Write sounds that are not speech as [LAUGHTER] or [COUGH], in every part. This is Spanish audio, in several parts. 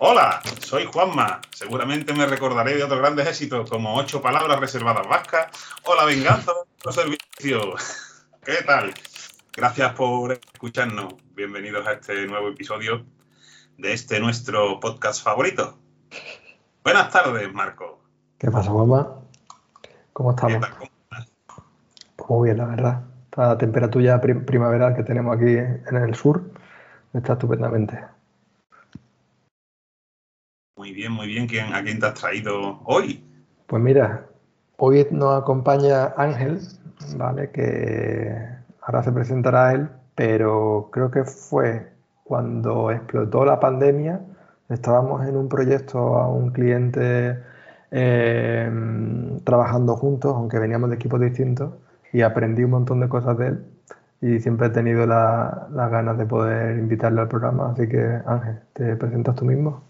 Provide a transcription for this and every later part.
Hola, soy Juanma. Seguramente me recordaré de otros grandes éxitos como Ocho Palabras Reservadas Vascas o La Venganza de nuestro servicio. [LAUGHS] ¿Qué tal? Gracias por escucharnos. Bienvenidos a este nuevo episodio de este nuestro podcast favorito. Buenas tardes, Marco. ¿Qué pasa, Juanma? ¿Cómo estamos? Pues muy bien, la verdad. Esta temperatura primaveral que tenemos aquí en el sur está estupendamente. Muy bien, muy bien. ¿Quién, ¿A quién te has traído hoy? Pues mira, hoy nos acompaña Ángel, ¿vale? Que ahora se presentará él, pero creo que fue cuando explotó la pandemia. Estábamos en un proyecto a un cliente eh, trabajando juntos, aunque veníamos de equipos distintos, y aprendí un montón de cosas de él. Y siempre he tenido las ganas de poder invitarle al programa. Así que, Ángel, ¿te presentas tú mismo?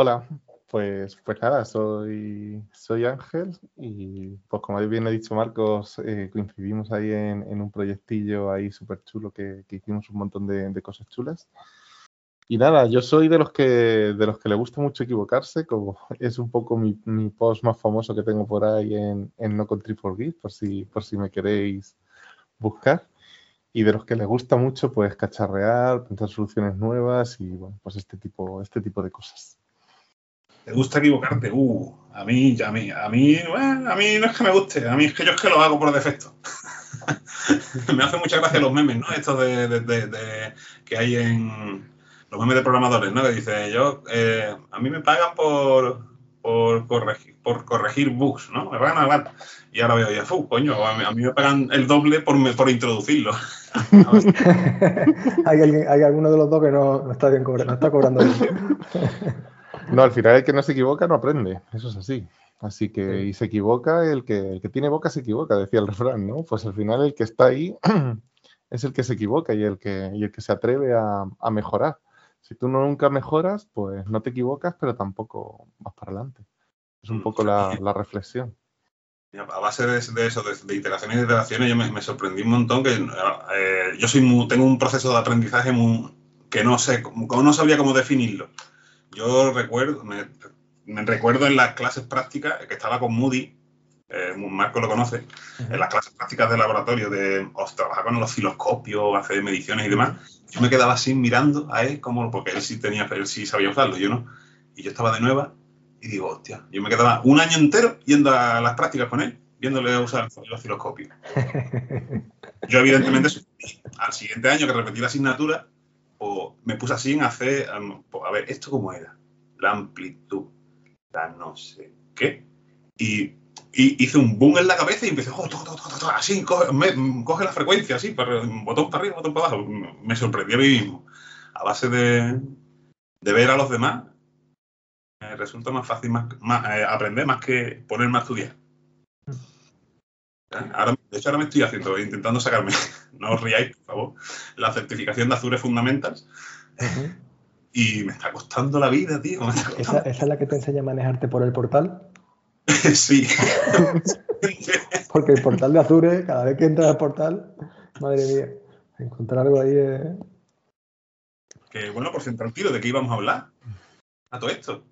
Hola, pues, pues nada, soy, soy Ángel y pues como bien ha dicho Marcos, eh, coincidimos ahí en, un proyectillo ahí súper chulo que, hicimos un montón de, cosas chulas. Y nada, yo soy de los que de los que le gusta mucho equivocarse, como es un poco mi, post más famoso que tengo por ahí en, No Country for Git, por si, por si me queréis buscar. Y de los que le gusta mucho, pues cacharrear, pensar soluciones nuevas y bueno, pues este tipo, este tipo de cosas. ¿Te gusta equivocarte? Uh, a mí, a mí, a mí, a mí no es que me guste, a mí es que yo es que lo hago por defecto. [LAUGHS] me hace mucha gracia los memes, ¿no? Estos de, que hay en los memes de programadores, ¿no? Que dice yo, eh, a mí me pagan por, por, corregir, por corregir bugs, ¿no? Me pagan a Y ahora veo ya, fu, coño, a mí, me pagan el doble por, por introducirlo. [LAUGHS] hay, hay alguno de los dos que no, está bien cobrando, no está cobrando bien. [LAUGHS] No, al final el que no se equivoca no aprende, eso es así. Así que, y se equivoca, el que, el que tiene boca se equivoca, decía el refrán, ¿no? Pues al final el que está ahí [CLEARS THROAT] es el que se equivoca y el que, y el que se atreve a, mejorar. Si tú nunca mejoras, pues no te equivocas, pero tampoco vas para adelante. Es un mm, poco la, reflexión. A base de, eso, de, iteraciones y iteraciones, yo me, sorprendí un montón que eh, yo soy tengo un proceso de aprendizaje que no sé, no sabía cómo definirlo. Yo recuerdo, me, recuerdo en las clases prácticas que estaba con Moody, eh, Marco lo conoce, en las clases prácticas de laboratorio de trabajar con los osciloscopios, hacer mediciones y demás. Yo me quedaba así mirando a él, como, porque él sí tenía, él sí sabía usarlo, yo no. Y yo estaba de nueva y digo, hostia, yo me quedaba un año entero yendo a las prácticas con él, viéndole usar el osciloscopio. [LAUGHS] Yo, evidentemente, al siguiente año que repetí la asignatura, o me puse así en hacer, a ver, ¿esto cómo era? La amplitud, la no sé qué. Y, hice un boom en la cabeza y empecé, oh, así, coge, la frecuencia, así, botón para arriba, botón para abajo. Me sorprendí a mí mismo. A base de, ver a los demás, me resulta más fácil eh, aprender más que ponerme a estudiar. Ahora, de hecho, ahora me estoy haciendo, intentando sacarme, [LAUGHS] no os riáis, por favor, la certificación de Azure Fundamentals. Y me está costando la vida, tío. ¿Esa, es la que te enseña a manejarte por el portal? [LAUGHS] sí. [LAUGHS] Porque el portal de Azure, cada vez que entras al portal, madre mía, encontrar algo ahí es... Que bueno, por centrar tiro, ¿de qué íbamos a hablar? A todo esto.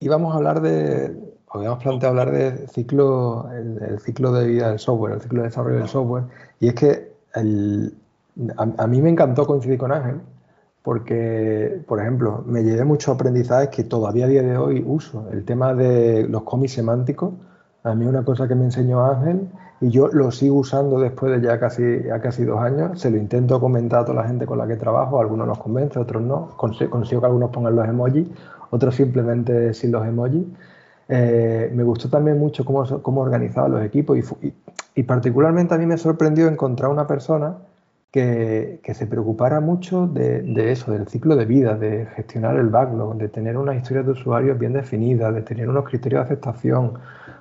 Íbamos a hablar de, habíamos planteado hablar del ciclo, el, ciclo de vida del software, el ciclo de desarrollo del software. Y es que a, mí me encantó coincidir con Ángel, porque, por ejemplo, me llevé muchos aprendizajes que todavía a día de hoy uso. El tema de los cómics semánticos, a mí es una cosa que me enseñó Ángel y yo lo sigo usando después de ya casi, ya casi dos años. Se lo intento comentar a toda la gente con la que trabajo, algunos nos convence, otros no. Consigo que algunos pongan los emojis, otros simplemente sin los emojis. Eh, me gustó también mucho cómo, cómo organizaban los equipos y, particularmente a mí me sorprendió encontrar una persona que, se preocupara mucho de, eso, del ciclo de vida, de gestionar el backlog, de tener unas historias de usuarios bien definidas, de tener unos criterios de aceptación.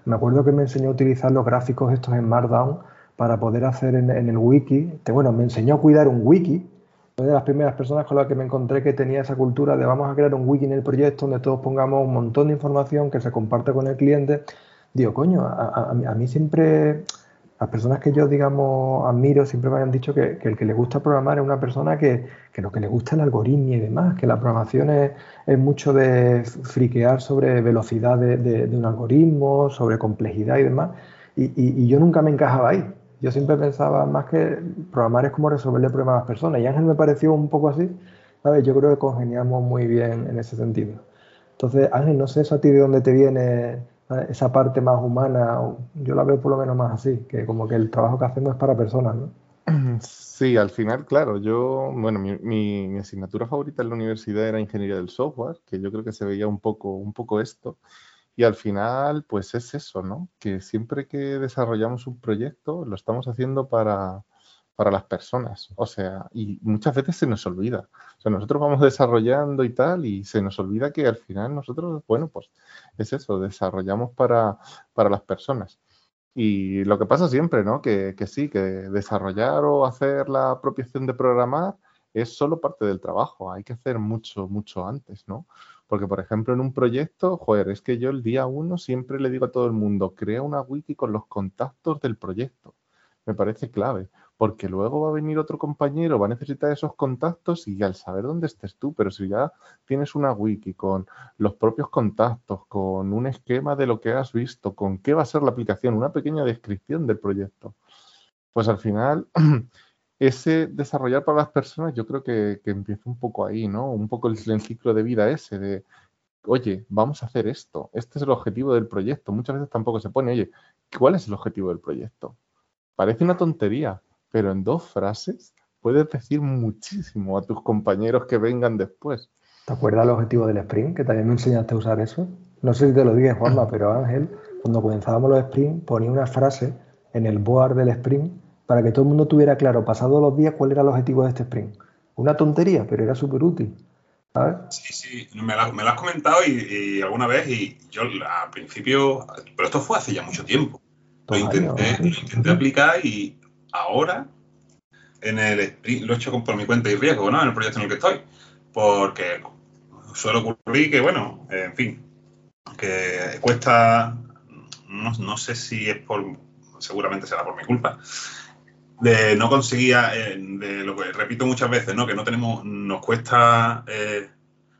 Me acuerdo que me enseñó a utilizar los gráficos estos en Markdown para poder hacer en el wiki. Bueno, me enseñó a cuidar un wiki de las primeras personas con las que me encontré que tenía esa cultura de vamos a crear un wiki en el proyecto donde todos pongamos un montón de información que se comparte con el cliente. Digo, coño, a, mí siempre las personas que yo, digamos, admiro siempre me han dicho que, el que le gusta programar es una persona que, lo que le gusta es el algoritmo y demás, que la programación es, mucho de friquear sobre velocidad de, un algoritmo, sobre complejidad y demás. Y, yo nunca me encajaba ahí. Yo siempre pensaba más que programar es como resolverle problemas a las personas. Y Ángel me pareció un poco así. ¿sabes? Yo creo que congeniamos muy bien en ese sentido. Entonces, Ángel, no sé eso a ti de dónde te viene esa parte más humana, yo la veo por lo menos más así, que como que el trabajo que hacemos es para personas, ¿no? [CLEARS THROAT] Sí, al final, claro, yo, bueno, mi, asignatura favorita en la universidad era ingeniería del software, que yo creo que se veía un poco, un poco esto, y al final, pues es eso, ¿no? Que siempre que desarrollamos un proyecto, lo estamos haciendo para, para las personas. O sea, y muchas veces se nos olvida. O sea, nosotros vamos desarrollando y tal, y se nos olvida que al final nosotros, bueno, pues es eso, desarrollamos para, para las personas. Y lo que pasa siempre, ¿no? Que, que, sí, que desarrollar o hacer la apropiación de programar es solo parte del trabajo. Hay que hacer mucho, mucho antes, ¿no? Porque, por ejemplo, en un proyecto, joder, es que yo el día uno siempre le digo a todo el mundo, crea una wiki con los contactos del proyecto. Me parece clave porque luego va a venir otro compañero, va a necesitar esos contactos y al saber dónde estés tú, pero si ya tienes una wiki con los propios contactos, con un esquema de lo que has visto, con qué va a ser la aplicación, una pequeña descripción del proyecto, pues al final [CLEARS THROAT] ese desarrollar para las personas yo creo que, empieza un poco ahí, ¿no? Un poco el, el ciclo de vida ese de, oye, vamos a hacer esto, este es el objetivo del proyecto. Muchas veces tampoco se pone, oye, ¿cuál es el objetivo del proyecto? Parece una tontería, pero en dos frases puedes decir muchísimo a tus compañeros que vengan después. ¿Te acuerdas el objetivo del sprint? Que también me enseñaste a usar eso. No sé si te lo dije, Juanma, [LAUGHS] pero Ángel, cuando comenzábamos los sprints, ponía una frase en el board del sprint para que todo el mundo tuviera claro, pasados los días, cuál era el objetivo de este sprint. Una tontería, pero era súper útil. ¿sabes? Sí, sí, me lo, has comentado y, alguna vez y yo al principio, pero esto fue hace ya mucho tiempo. Lo intenté, lo intenté aplicar y ahora en el lo he hecho por mi cuenta y riesgo, ¿no? En el proyecto en el que estoy. Porque suele ocurrir que, bueno, en fin, que cuesta, no, sé si es por, seguramente será por mi culpa, de no conseguía, eh, de lo que repito muchas veces, ¿no? Que no tenemos, nos cuesta eh,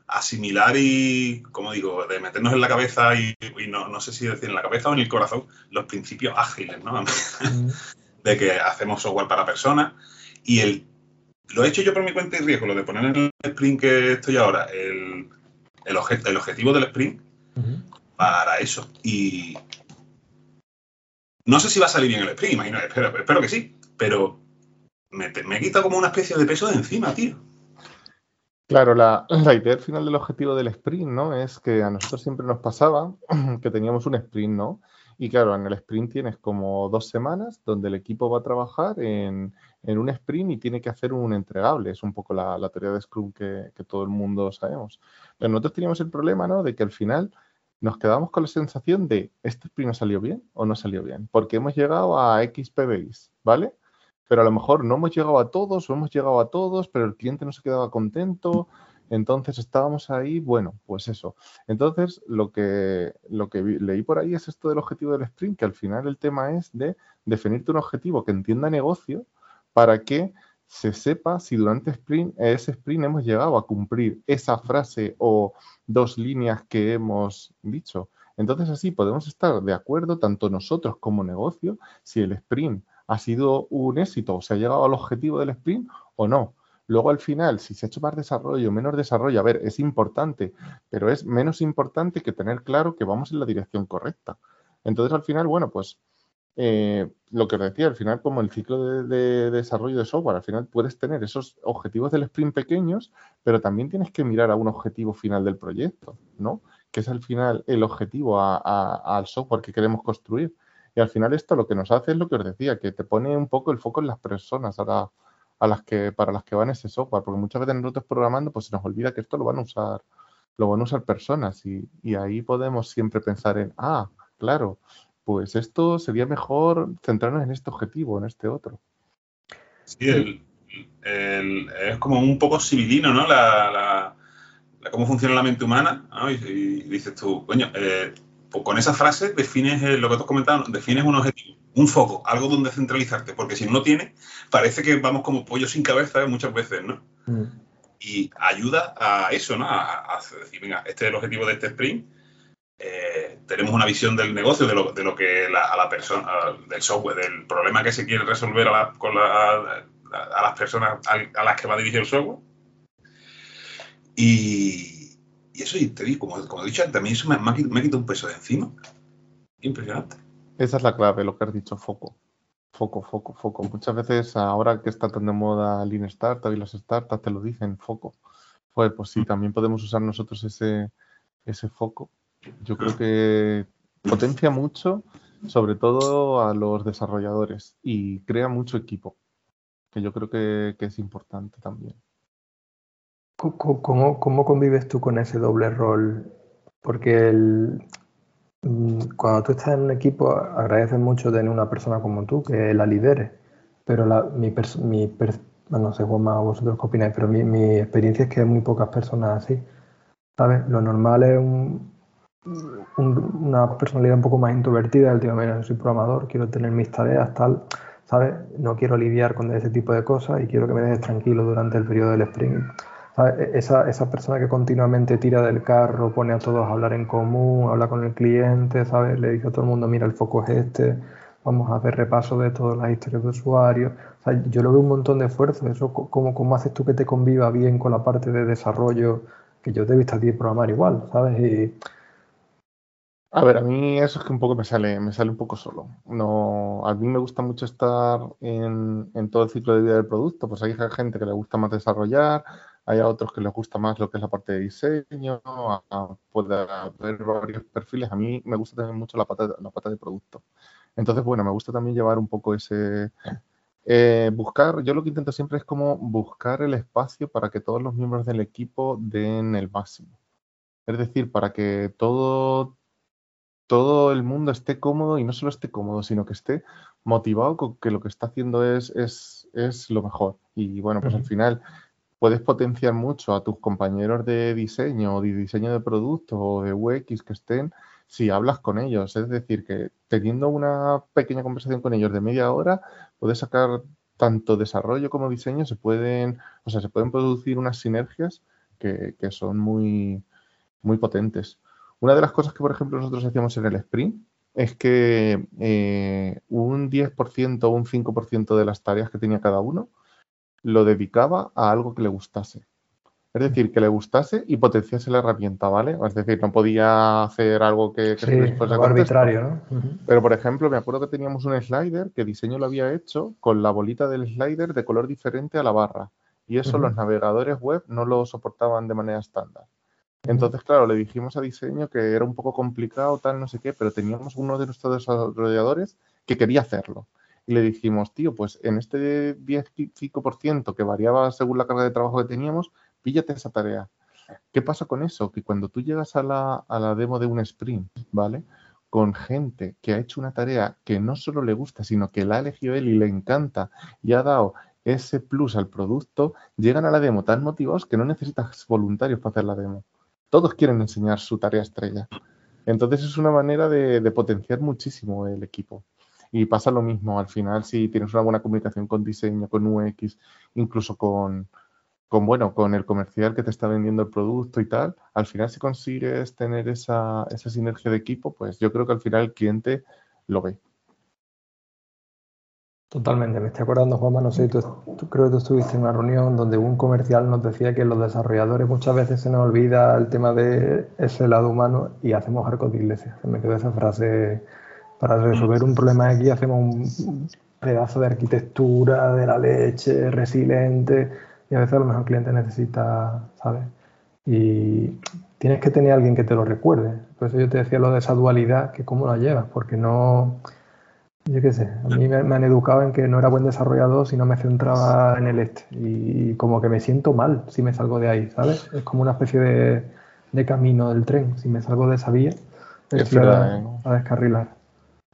asimilar y, como digo, de meternos en la cabeza y, no, no, sé si decir en la cabeza o en el corazón, los principios ágiles, ¿no? De que hacemos software para personas y el, lo he hecho yo por mi cuenta y riesgo, lo de poner en el sprint que estoy ahora, el, el, el objetivo del sprint para eso. Y no sé si va a salir bien el sprint, imagino, espero, espero que sí, pero me, me quita como una especie de peso de encima, tío. Claro, la, la, idea final del objetivo del sprint, ¿no? Es que a nosotros siempre nos pasaba [CLEARS THROAT] que teníamos un sprint, ¿no? Y claro, en el sprint tienes como dos semanas donde el equipo va a trabajar en, un sprint y tiene que hacer un entregable. Es un poco la, teoría de Scrum que, todo el mundo sabemos. Pero nosotros teníamos el problema, ¿no? De que al final nos quedamos con la sensación de, ¿este sprint no salió bien o no salió bien? Porque hemos llegado a X PBIs, ¿vale? Pero a lo mejor no hemos llegado a todos o hemos llegado a todos, pero el cliente no se quedaba contento entonces estábamos ahí, bueno, pues eso. Entonces lo que, lo que leí por ahí es esto del objetivo del sprint, que al final el tema es de definirte un objetivo que entienda negocio para que se sepa si durante sprint, ese sprint hemos llegado a cumplir esa frase o dos líneas que hemos dicho. Entonces así podemos estar de acuerdo, tanto nosotros como negocio, si el sprint ha sido un éxito se ha llegado al objetivo del sprint o no. Luego al final, si se ha hecho más desarrollo, menos desarrollo, a ver, es importante, pero es menos importante que tener claro que vamos en la dirección correcta. Entonces al final, bueno, pues eh, lo que os decía, al final como el ciclo de, desarrollo de software, al final puedes tener esos objetivos del sprint pequeños, pero también tienes que mirar a un objetivo final del proyecto, ¿no? Que es al final el objetivo al software que queremos construir. Y al final esto lo que nos hace es lo que os decía, que te pone un poco el foco en las personas. Ahora a las que, para las que van ese software, porque muchas veces nosotros programando pues se nos olvida que esto lo van a usar, lo van a usar personas y, ahí podemos siempre pensar en, ah, claro, pues esto sería mejor centrarnos en este objetivo, en este otro. Sí, es como un poco civilino, ¿no? La, cómo funciona la mente humana, ¿no? y, dices tú, coño, eh, con esa frase defines lo que tú has comentado, defines un objetivo un foco, algo donde centralizarte, porque si no tiene, parece que vamos como pollo sin cabeza muchas veces, ¿no? Mm. Y ayuda a eso, ¿no? A, decir, venga, este es el objetivo de este sprint, eh, tenemos una visión del negocio, de lo, de lo que a la persona, del software, del problema que se quiere resolver a, con a, las personas a, las que va a dirigir el software. Y, y eso, y te digo, como, como, he dicho también eso me, me, ha quitado un peso de encima. Impresionante. Esa es la clave, lo que has dicho, foco. Foco, foco, foco. Muchas veces ahora que está tan de moda Lean Startup y las startups te lo dicen, foco. Pues, pues sí, también podemos usar nosotros ese, ese foco. Yo creo que potencia mucho, sobre todo a los desarrolladores y crea mucho equipo, que yo creo que, es importante también. ¿Cómo, ¿Cómo, convives tú con ese doble rol? Porque el, Mm, cuando tú estás en un equipo, agradeces mucho tener una persona como tú que la lidere, pero la, mi, mi no sé, Juanma, vosotros qué opináis, pero mi, mi, experiencia es que hay muy pocas personas así, ¿sabes? Lo normal es un, una personalidad un poco más introvertida, el tío, mira, soy programador, quiero tener mis tareas, tal, ¿sabes? No quiero lidiar con ese tipo de cosas y quiero que me dejes tranquilo durante el periodo del sprint esa, esa, persona que continuamente tira del carro, pone a todos a hablar en común, habla con el cliente, ¿sabes? Le dice a todo el mundo, mira, el foco es este, vamos a hacer repaso de todas las historias de usuarios. yo lo veo un montón de esfuerzo. Eso, ¿cómo, ¿Cómo haces tú que te conviva bien con la parte de desarrollo? Que yo te he visto a ti programar igual, ¿sabes? Y, a ver, a mí eso es que un poco me sale, me sale un poco solo. No, a mí me gusta mucho estar en, en, todo el ciclo de vida del producto. Pues hay gente que le gusta más desarrollar, hay a otros que les gusta más lo que es la parte de diseño, puede haber varios perfiles. A mí me gusta también mucho la pata, la pata de producto. Entonces, bueno, me gusta también llevar un poco ese... Eh, buscar, yo lo que intento siempre es como buscar el espacio para que todos los miembros del equipo den el máximo. Es decir, para que todo, todo el mundo esté cómodo y no solo esté cómodo, sino que esté motivado con que lo que está haciendo es, es, es lo mejor. Y bueno, pues al final puedes potenciar mucho a tus compañeros de diseño o de diseño de productos o de UX que estén si hablas con ellos. Es decir, que teniendo una pequeña conversación con ellos de media hora, puedes sacar tanto desarrollo como diseño, se pueden, o sea, se pueden producir unas sinergias que, son muy, muy potentes. Una de las cosas que, por ejemplo, nosotros hacíamos en el sprint es que eh, un 10% o un 5% de las tareas que tenía cada uno lo dedicaba a algo que le gustase. Es decir, que le gustase y potenciase la herramienta, ¿vale? Es decir, no podía hacer algo que, que algo arbitrario, ¿no? Pero, por ejemplo, me acuerdo que teníamos un slider que diseño lo había hecho con la bolita del slider de color diferente a la barra. Y eso los navegadores web no lo soportaban de manera estándar. Entonces, claro, le dijimos a diseño que era un poco complicado, tal, no sé qué, pero teníamos uno de nuestros desarrolladores que quería hacerlo y le dijimos, tío, pues en este 10-5% que variaba según la carga de trabajo que teníamos, píllate esa tarea. ¿Qué pasa con eso? Que cuando tú llegas a la, a la demo de un sprint, ¿vale? Con gente que ha hecho una tarea que no solo le gusta, sino que la ha elegido él y le encanta y ha dado ese plus al producto, llegan a la demo tan motivados que no necesitas voluntarios para hacer la demo. Todos quieren enseñar su tarea estrella. Entonces es una manera de potenciar muchísimo el equipo. Y pasa lo mismo, al final si tienes una buena comunicación con diseño, con UX, incluso con, con, bueno, con el comercial que te está vendiendo el producto y tal, al final si consigues tener esa, esa sinergia de equipo, pues yo creo que al final el cliente lo ve. Totalmente, me estoy acordando, Juanma, no sé, tú, creo que tú estuviste en una reunión donde un comercial nos decía que los desarrolladores muchas veces se nos olvida el tema de ese lado humano y hacemos arcos de iglesia. me quedó esa frase para resolver un problema aquí hacemos un pedazo de arquitectura de la leche, resiliente, y a veces a lo mejor el cliente necesita, ¿sabes? Y tienes que tener a alguien que te lo recuerde. Por eso yo te decía lo de esa dualidad, que cómo la llevas, porque no, yo qué sé, a mí me, han educado en que no era buen desarrollador si no me centraba en el este. Y como que me siento mal si me salgo de ahí, ¿sabes? Es como una especie de, camino del tren. Si me salgo de esa vía, es a, ¿eh? a descarrilar.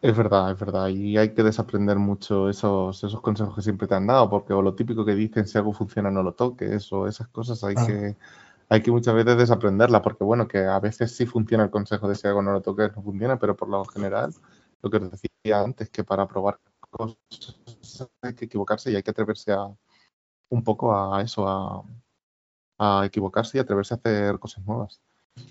Es verdad, es verdad. Y hay que desaprender mucho esos, esos consejos que siempre te han dado, porque o lo típico que dicen, si algo funciona no lo toques, o esas cosas hay que hay que muchas veces desaprenderlas, porque bueno, que a veces sí funciona el consejo de si algo no lo toques, no funciona, pero por lo general lo que os decía antes, que para probar cosas hay que equivocarse y hay que atreverse a un poco a eso, a, a equivocarse y atreverse a hacer cosas nuevas.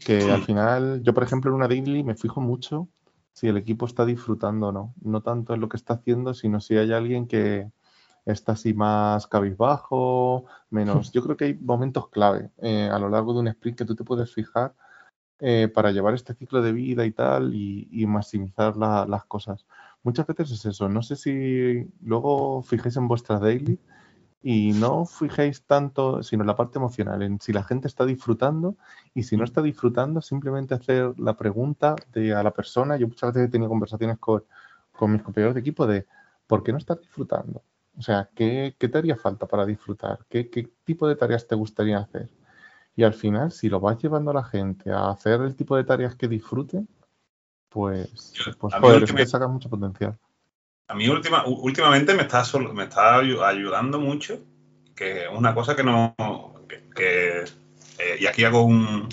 Que al final, yo por ejemplo en una daily me fijo mucho si el equipo está disfrutando o no. No tanto en lo que está haciendo, sino si hay alguien que está así más cabizbajo, menos. Yo creo que hay momentos clave eh, a lo largo de un sprint que tú te puedes fijar eh, para llevar este ciclo de vida y tal y, maximizar las cosas. Muchas veces es eso. No sé si luego fijéis en vuestras daily y no fijéis tanto, sino en la parte emocional, en si la gente está disfrutando y si no está disfrutando, simplemente hacer la pregunta de, a la persona. Yo muchas veces he tenido conversaciones con, mis compañeros de equipo de ¿por qué no estás disfrutando? O sea, ¿qué, te haría falta para disfrutar? ¿Qué, ¿Qué, tipo de tareas te gustaría hacer? Y al final, si lo vas llevando a la gente a hacer el tipo de tareas que disfrute, pues, pues joder, que saca mucho potencial a mí última, últimamente me está, me está ayudando mucho, que es una cosa que no... Que, eh, y aquí hago un,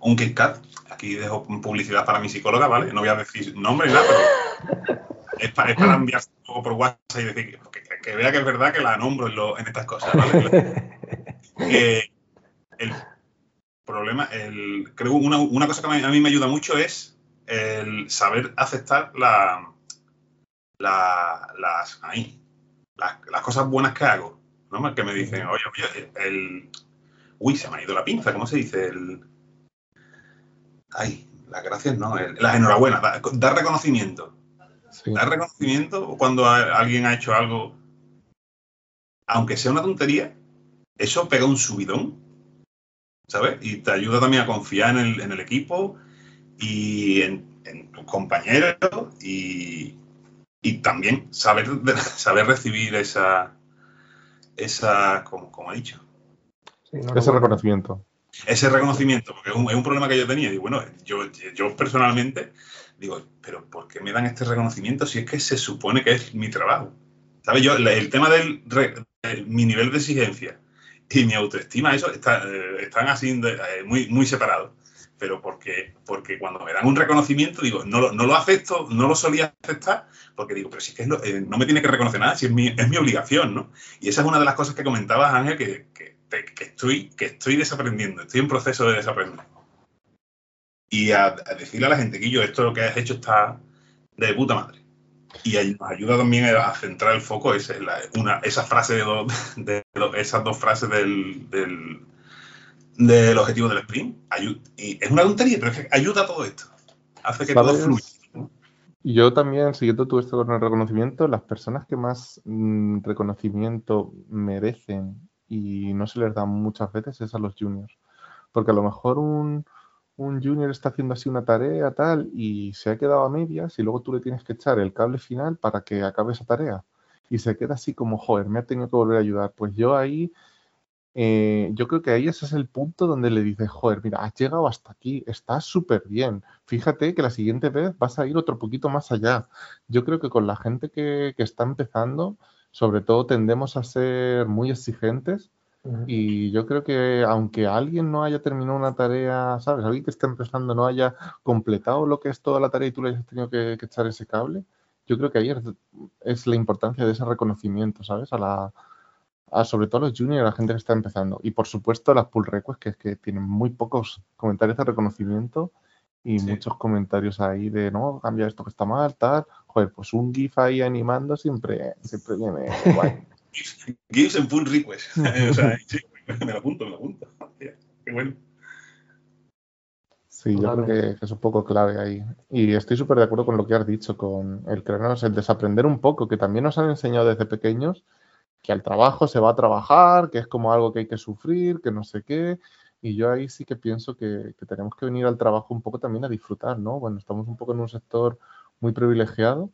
un KitKat, aquí dejo publicidad para mi psicóloga, ¿vale? No voy a decir nombre ni nada, pero es para, es para enviar un poco por WhatsApp y decir que, vea que es verdad que la nombro en, estas cosas, ¿vale? [LAUGHS] el problema, el, creo una, una cosa que a mí me ayuda mucho es el saber aceptar la las, cosas buenas que hago, ¿no? Que me dicen, oye, oye, el... Uy, se me ha ido la pinza, ¿cómo se dice? El... Ay, las gracias no, las enhorabuenas, dar reconocimiento. Dar reconocimiento cuando alguien ha hecho algo, aunque sea una tontería, eso pega un subidón, ¿sabes? Y te ayuda también a confiar en el, en el equipo y en, en tus compañeros y, y también saber, [LAUGHS] saber recibir esa, esa como, como he dicho. ese reconocimiento. Ese reconocimiento, porque es un, problema que yo tenía. Y bueno, yo, yo personalmente digo, pero ¿por qué me dan este reconocimiento si es que se supone que es mi trabajo? ¿Sabes? Yo, el tema del mi nivel de exigencia y mi autoestima, eso está, eh, están así eh, muy, muy separados pero porque, porque cuando me dan un reconocimiento, digo, no, no lo acepto, no lo solía aceptar, porque digo, pero si es que eh, no me tiene que reconocer nada, si es mi, es mi obligación, ¿no? Y esa es una de las cosas que comentabas, Ángel, que, que, estoy, que estoy desaprendiendo, estoy en proceso de desaprender. Y a, decirle a la gente yo, esto lo que has hecho está de puta madre. Y nos ayuda también a centrar el foco, esa, una, esa frase de, esas dos frases del objetivo del sprint. y es una tontería, pero es que ayuda a todo esto. Hace que todo fluya. Yo también, siguiendo tú esto con el reconocimiento, las personas que más mm, reconocimiento merecen y no se les da muchas veces es a los juniors. Porque a lo mejor un, un junior está haciendo así una tarea tal y se ha quedado a medias y luego tú le tienes que echar el cable final para que acabe esa tarea. Y se queda así como, joder, me ha tenido que volver a ayudar. Pues yo ahí eh, yo creo que ahí ese es el punto donde le dices, joder, mira, has llegado hasta aquí, estás súper bien. Fíjate que la siguiente vez vas a ir otro poquito más allá. Yo creo que con la gente que, está empezando, sobre todo tendemos a ser muy exigentes. Y yo creo que aunque alguien no haya terminado una tarea, ¿sabes? Alguien que esté empezando no haya completado lo que es toda la tarea y tú le hayas tenido que, echar ese cable, yo creo que ahí es, es, la importancia de ese reconocimiento, ¿sabes? A la, sobre todo los juniors, la gente que está empezando. Y por supuesto las pull requests, que es que tienen muy pocos comentarios de reconocimiento y muchos comentarios ahí de no, cambia esto que está mal, tal. Joder, pues un GIF ahí animando siempre, siempre viene guay. [LAUGHS] GIFs en pull request. [LAUGHS] o sea, [LAUGHS] sí, me lo apunto, me lo apunto. Qué bueno. Sí, yo creo que, es un poco clave ahí. Y estoy súper de acuerdo con lo que has dicho, con el crearnos, el desaprender un poco, que también nos han enseñado desde pequeños que al trabajo se va a trabajar, que es como algo que hay que sufrir, que no sé qué. Y yo ahí sí que pienso que, tenemos que venir al trabajo un poco también a disfrutar, ¿no? Bueno, estamos un poco en un sector muy privilegiado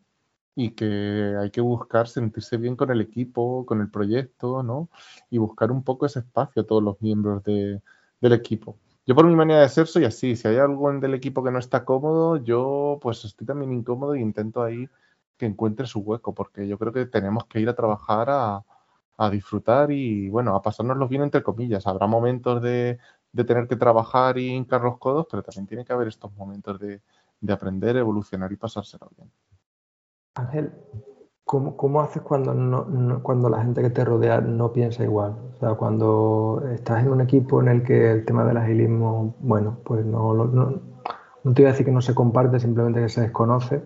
y que hay que buscar sentirse bien con el equipo, con el proyecto, ¿no? Y buscar un poco ese espacio a todos los miembros del equipo. Yo por mi manera de ser soy así. Si hay algo del equipo que no está cómodo, yo pues estoy también incómodo e intento ahí que encuentre su hueco, porque yo creo que tenemos que ir a trabajar a, a disfrutar y, bueno, a pasárnoslo bien entre comillas. Habrá momentos de, tener que trabajar y hincar los codos, pero también tiene que haber estos momentos de, de aprender, evolucionar y pasárselo bien. Ángel, ¿cómo, haces cuando, no, cuando la gente que te rodea no piensa igual? O sea, cuando estás en un equipo en el que el tema del agilismo, bueno, pues no, no, no te voy a decir que no se comparte, simplemente que se desconoce,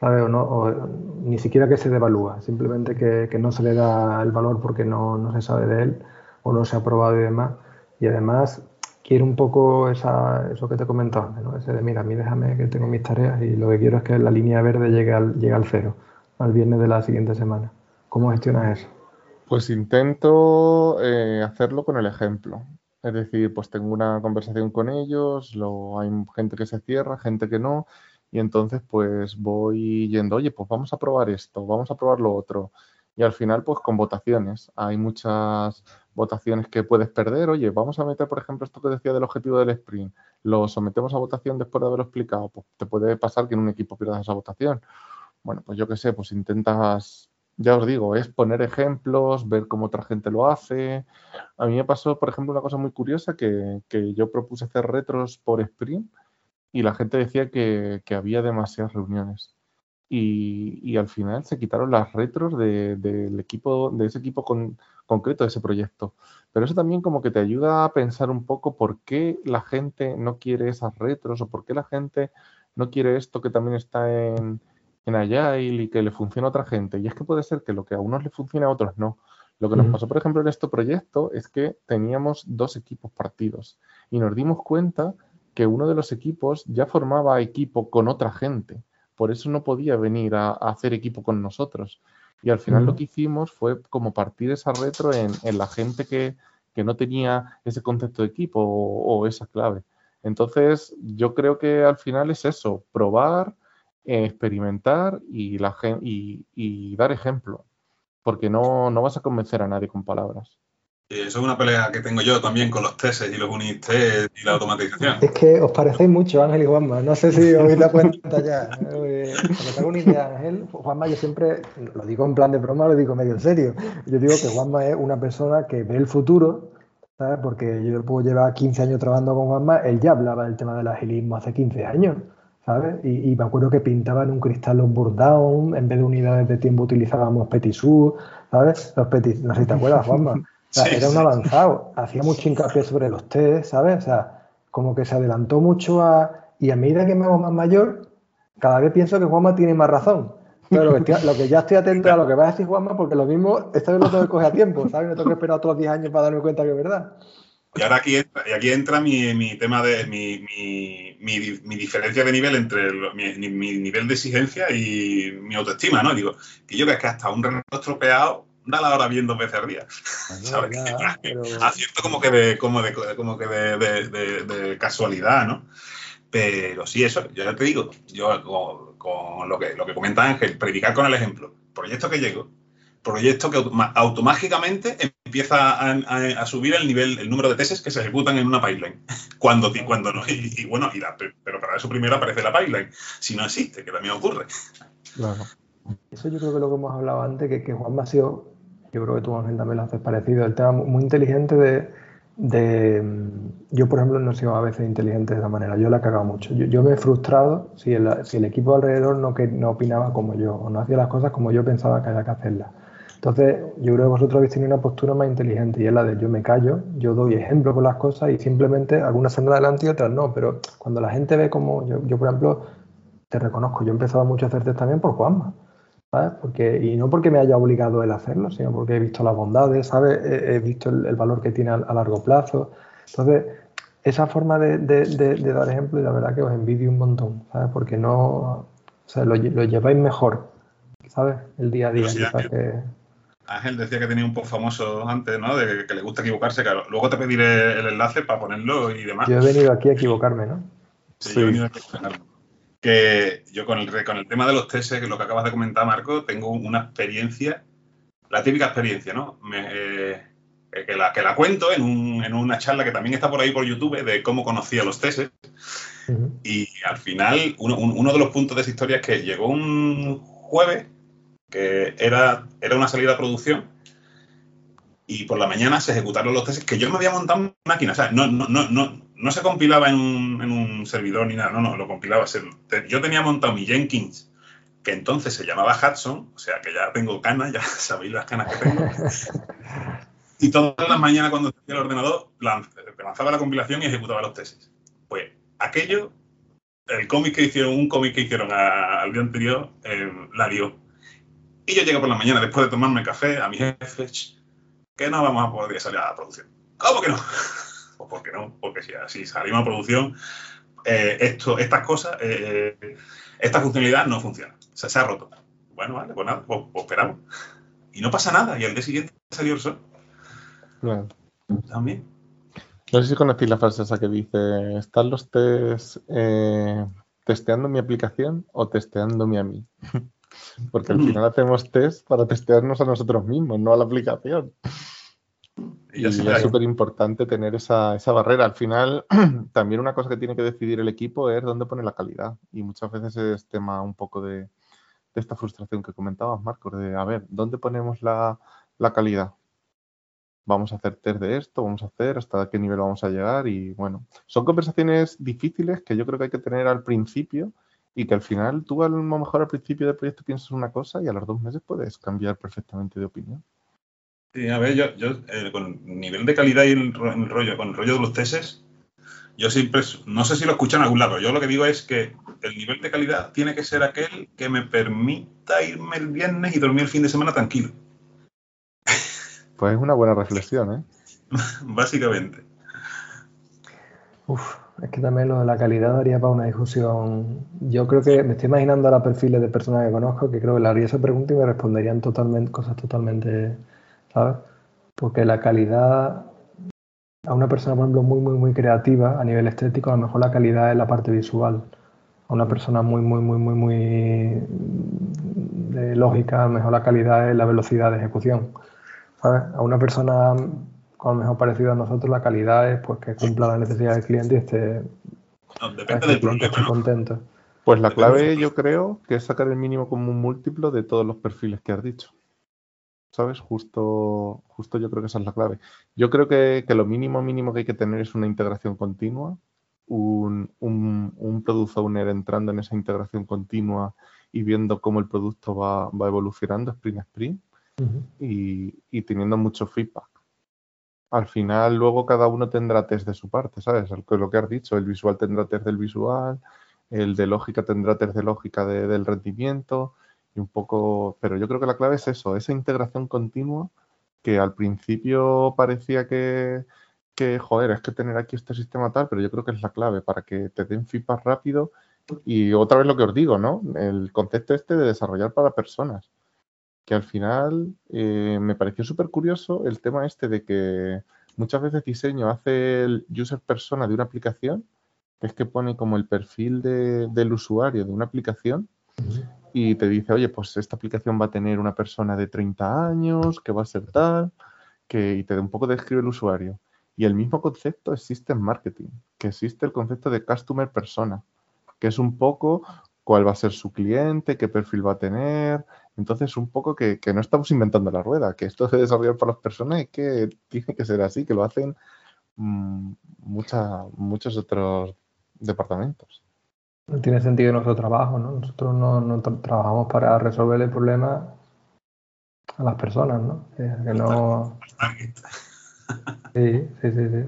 ¿sabes? O, no, ni siquiera que se devalúa, simplemente que, no se le da el valor porque no, se sabe de él o no se ha probado y demás. Y además quiere un poco eso que te comentaba, ¿no? Ese de, mira, a mí déjame que tengo mis tareas y lo que quiero es que la línea verde llegue al, cero, al viernes de la siguiente semana. ¿Cómo gestionas eso? Pues intento eh, hacerlo con el ejemplo. Es decir, pues tengo una conversación con ellos, lo, hay gente que se cierra, gente que no, y entonces pues voy yendo, oye, pues vamos a probar esto, vamos a probar lo otro. Y al final, pues con votaciones. Hay muchas votaciones que puedes perder. Oye, vamos a meter, por ejemplo, esto que decía del objetivo del sprint. Lo sometemos a votación después de haberlo explicado. Pues te puede pasar que en un equipo pierdas esa votación. Bueno, pues yo qué sé, pues intentas, ya os digo, es poner ejemplos, ver cómo otra gente lo hace. A mí me pasó, por ejemplo, una cosa muy curiosa que, yo propuse hacer retros por sprint y la gente decía que, había demasiadas reuniones. Y, al final se quitaron las retros del equipo, de ese equipo con, concreto de ese proyecto. Pero eso también como que te ayuda a pensar un poco por qué la gente no quiere esas retros o por qué la gente no quiere esto que también está en, en Agile y que le funciona a otra gente. Y es que puede ser que lo que a unos le funcione a otros no. Lo que nos pasó, por ejemplo, en este proyecto es que teníamos dos equipos partidos y nos dimos cuenta que uno de los equipos ya formaba equipo con otra gente. Por eso no podía venir a hacer equipo con nosotros. Y al final lo que hicimos fue como partir esa retro en, la gente que, no tenía ese concepto de equipo o, esa clave. Entonces, yo creo que al final es eso, probar, experimentar y, la, y, y dar ejemplo, porque no, no vas a convencer a nadie con palabras. Eso es una pelea que tengo yo también con los tests y los unit test y la automatización. Es que os parecéis mucho, Ángel y Juanma. No sé si os habéis dado cuenta ya. Eh, [LAUGHS] tengo una idea, Ángel, Juanma, yo siempre, lo digo en plan de broma, lo digo medio en serio. Yo digo que Juanma es una persona que ve el futuro, ¿sabes? Porque yo puedo llevar 15 años trabajando con Juanma, él ya hablaba del tema del agilismo hace 15 años. ¿sabes? Y, me acuerdo que pintaba en un cristal los burn en vez de unidades de tiempo utilizábamos petit ¿sabes? Los petit, no sé si te acuerdas, Juanma [LAUGHS] era un avanzado, hacía mucho hincapié sobre los test, ¿sabes? O sea, como que se adelantó mucho a... Y a medida que me hago más mayor, cada vez pienso que Juanma tiene más razón. Pero lo que, ya estoy atento a lo que va a decir Juanma, porque lo mismo, esta vez lo tengo que coger a tiempo, ¿sabes? No tengo que esperar otros 10 años para darme cuenta que es verdad. Y ahora aquí entra, y aquí entra mi, mi tema de mi, mi, mi, diferencia de nivel entre mi, nivel de exigencia y mi autoestima, ¿no? Digo, que yo que es que hasta un reloj estropeado da la hora bien dos veces al día. [LAUGHS] ¿sabes? Acierto [LAUGHS] como que de, como de, como que de, casualidad, ¿no? Pero sí, eso, yo ya te digo, yo con, lo, que, lo que comenta Ángel, predicar con el ejemplo, proyecto que llego, proyecto que automáticamente empieza a, subir el nivel, el número de tesis que se ejecutan en una pipeline. [LAUGHS] Cuando, cuando no, y, bueno, pero para eso primero aparece la pipeline. Si no existe, que también ocurre. Claro. Eso yo creo que lo que hemos hablado antes, que, que Juan ha sido yo creo que tú, Ángel, también lo haces parecido. El tema muy inteligente de, Yo, por ejemplo, no he sido a veces inteligente de esa manera. Yo la he cagado mucho. Yo, me he frustrado si el, equipo alrededor no, que, no opinaba como yo o no hacía las cosas como yo pensaba que había que hacerlas. Entonces, yo creo que vosotros habéis tenido una postura más inteligente y es la de yo me callo, yo doy ejemplo con las cosas y simplemente algunas se adelante y otras no. Pero cuando la gente ve como yo, yo por ejemplo, te reconozco, yo he empezado mucho a hacerte también por Juanma. Porque, y no porque me haya obligado él a hacerlo, sino porque he visto las bondades, ¿sabes? He, visto el, valor que tiene a, largo plazo. Entonces, esa forma de, dar ejemplo, y la verdad que os envidio un montón, ¿sabes? Porque no, o sea, lo, lleváis mejor, ¿sabes? El día a día. Ángel, decía que tenía un post famoso antes, ¿no? De que le gusta equivocarse. Claro. Luego te pediré el enlace para ponerlo y demás. Yo he venido aquí a equivocarme, ¿no? Sí, he venido aquí a equivocarme que yo con el, con el tema de los tests, que lo que acabas de comentar, Marco, tengo una experiencia, la típica experiencia, ¿no? Eh, que, la, que la cuento en, una charla que también está por ahí por YouTube de cómo conocía los tests. Y al final, uno, de los puntos de esa historia es que llegó un jueves que era, era una salida a producción y por la mañana se ejecutaron los tests que yo me había montado en máquina. O sea, no, no, no, no se compilaba en un, servidor ni nada, no, no, lo compilaba. Yo tenía montado mi Jenkins que entonces se llamaba Hudson, o sea que ya tengo canas, ya [LAUGHS] sabéis las canas que tengo. y todas las mañanas cuando tenía el ordenador lanzaba la compilación y ejecutaba los tesis. Pues aquello, el cómic que hicieron, un cómic que hicieron al día anterior, eh, la dio. Y yo llego por la mañana después de tomarme café a mi jefe, que no vamos a poder salir a la producción. ¿Cómo que no? [LAUGHS] Pues ¿por qué no? Porque si salimos a producción, eh, esto, estas cosas, eh, esta funcionalidad no funciona. Se, se ha roto. Bueno, vale, pues nada, pues, pues, esperamos. Y no pasa nada. Y al día siguiente salió el sol. Claro. También. No sé si conocéis la frase esa que dice, ¿están los test eh, testeando mi aplicación o testeándome a mí? [LAUGHS] Porque al final hacemos test para testearnos a nosotros mismos, no a la aplicación. Y, es súper importante tener esa, esa, barrera. Al final, [CLEARS THROAT] también una cosa que tiene que decidir el equipo es dónde pone la calidad. Y muchas veces es tema un poco de, de esta frustración que comentabas, Marcos, de a ver, ¿dónde ponemos la, la, calidad? Vamos a hacer test de esto, vamos a hacer hasta qué nivel vamos a llegar. Y bueno, son conversaciones difíciles que yo creo que hay que tener al principio y que al final tú a lo mejor al principio del proyecto piensas una cosa y a los dos meses puedes cambiar perfectamente de opinión. Sí, a ver, yo, yo eh, con el nivel de calidad y el, el, rollo, con el rollo de los tesis, yo siempre, no sé si lo escuchan en algún lado, yo lo que digo es que el nivel de calidad tiene que ser aquel que me permita irme el viernes y dormir el fin de semana tranquilo. Pues es una buena reflexión, ¿eh? [LAUGHS] Básicamente. Uf, es que también lo de la calidad daría para una discusión. Yo creo que me estoy imaginando ahora perfiles de personas que conozco que creo que le haría esa pregunta y me responderían totalmente cosas totalmente ¿sabes? Porque la calidad, a una persona, por ejemplo, muy, muy, muy creativa a nivel estético, a lo mejor la calidad es la parte visual. A una persona muy, muy, muy, muy, muy de lógica, a lo mejor la calidad es la velocidad de ejecución. ¿sabes? A una persona con lo mejor parecido a nosotros, la calidad es pues, que cumpla la necesidad del cliente y esté, no, depende del cliente esté contento. Pues la clave yo creo que es sacar el mínimo común múltiplo de todos los perfiles que has dicho. ¿sabes? Justo, justo yo creo que esa es la clave. Yo creo que, que lo mínimo mínimo que hay que tener es una integración continua, un, un, un product owner entrando en esa integración continua y viendo cómo el producto va, va evolucionando sprint a sprint uh -huh. y, y, teniendo mucho feedback. Al final luego cada uno tendrá test de su parte, ¿sabes? Lo que has dicho, el visual tendrá test del visual, el de lógica tendrá test de lógica de, del rendimiento, y un poco, pero yo creo que la clave es eso, esa integración continua que al principio parecía que, que, joder, es que tener aquí este sistema tal, pero yo creo que es la clave para que te den feedback rápido y otra vez lo que os digo, ¿no? El concepto este de desarrollar para personas, que al final eh, me pareció súper curioso el tema este de que muchas veces diseño hace el user persona de una aplicación, que es que pone como el perfil de, del usuario de una aplicación y te dice, oye, pues esta aplicación va a tener una persona de 30 años, que va a ser tal, que, y te un poco describe el usuario. Y el mismo concepto existe en marketing, que existe el concepto de customer persona, que es un poco cuál va a ser su cliente, qué perfil va a tener. Entonces, un poco que, que no estamos inventando la rueda, que esto se desarrolla para las personas y que tiene que ser así, que lo hacen mmm, mucha, muchos otros departamentos. No tiene sentido nuestro trabajo, ¿no? Nosotros no, no tra trabajamos para resolver el problema a las personas, ¿no? Que, que no... Sí, sí, sí, sí.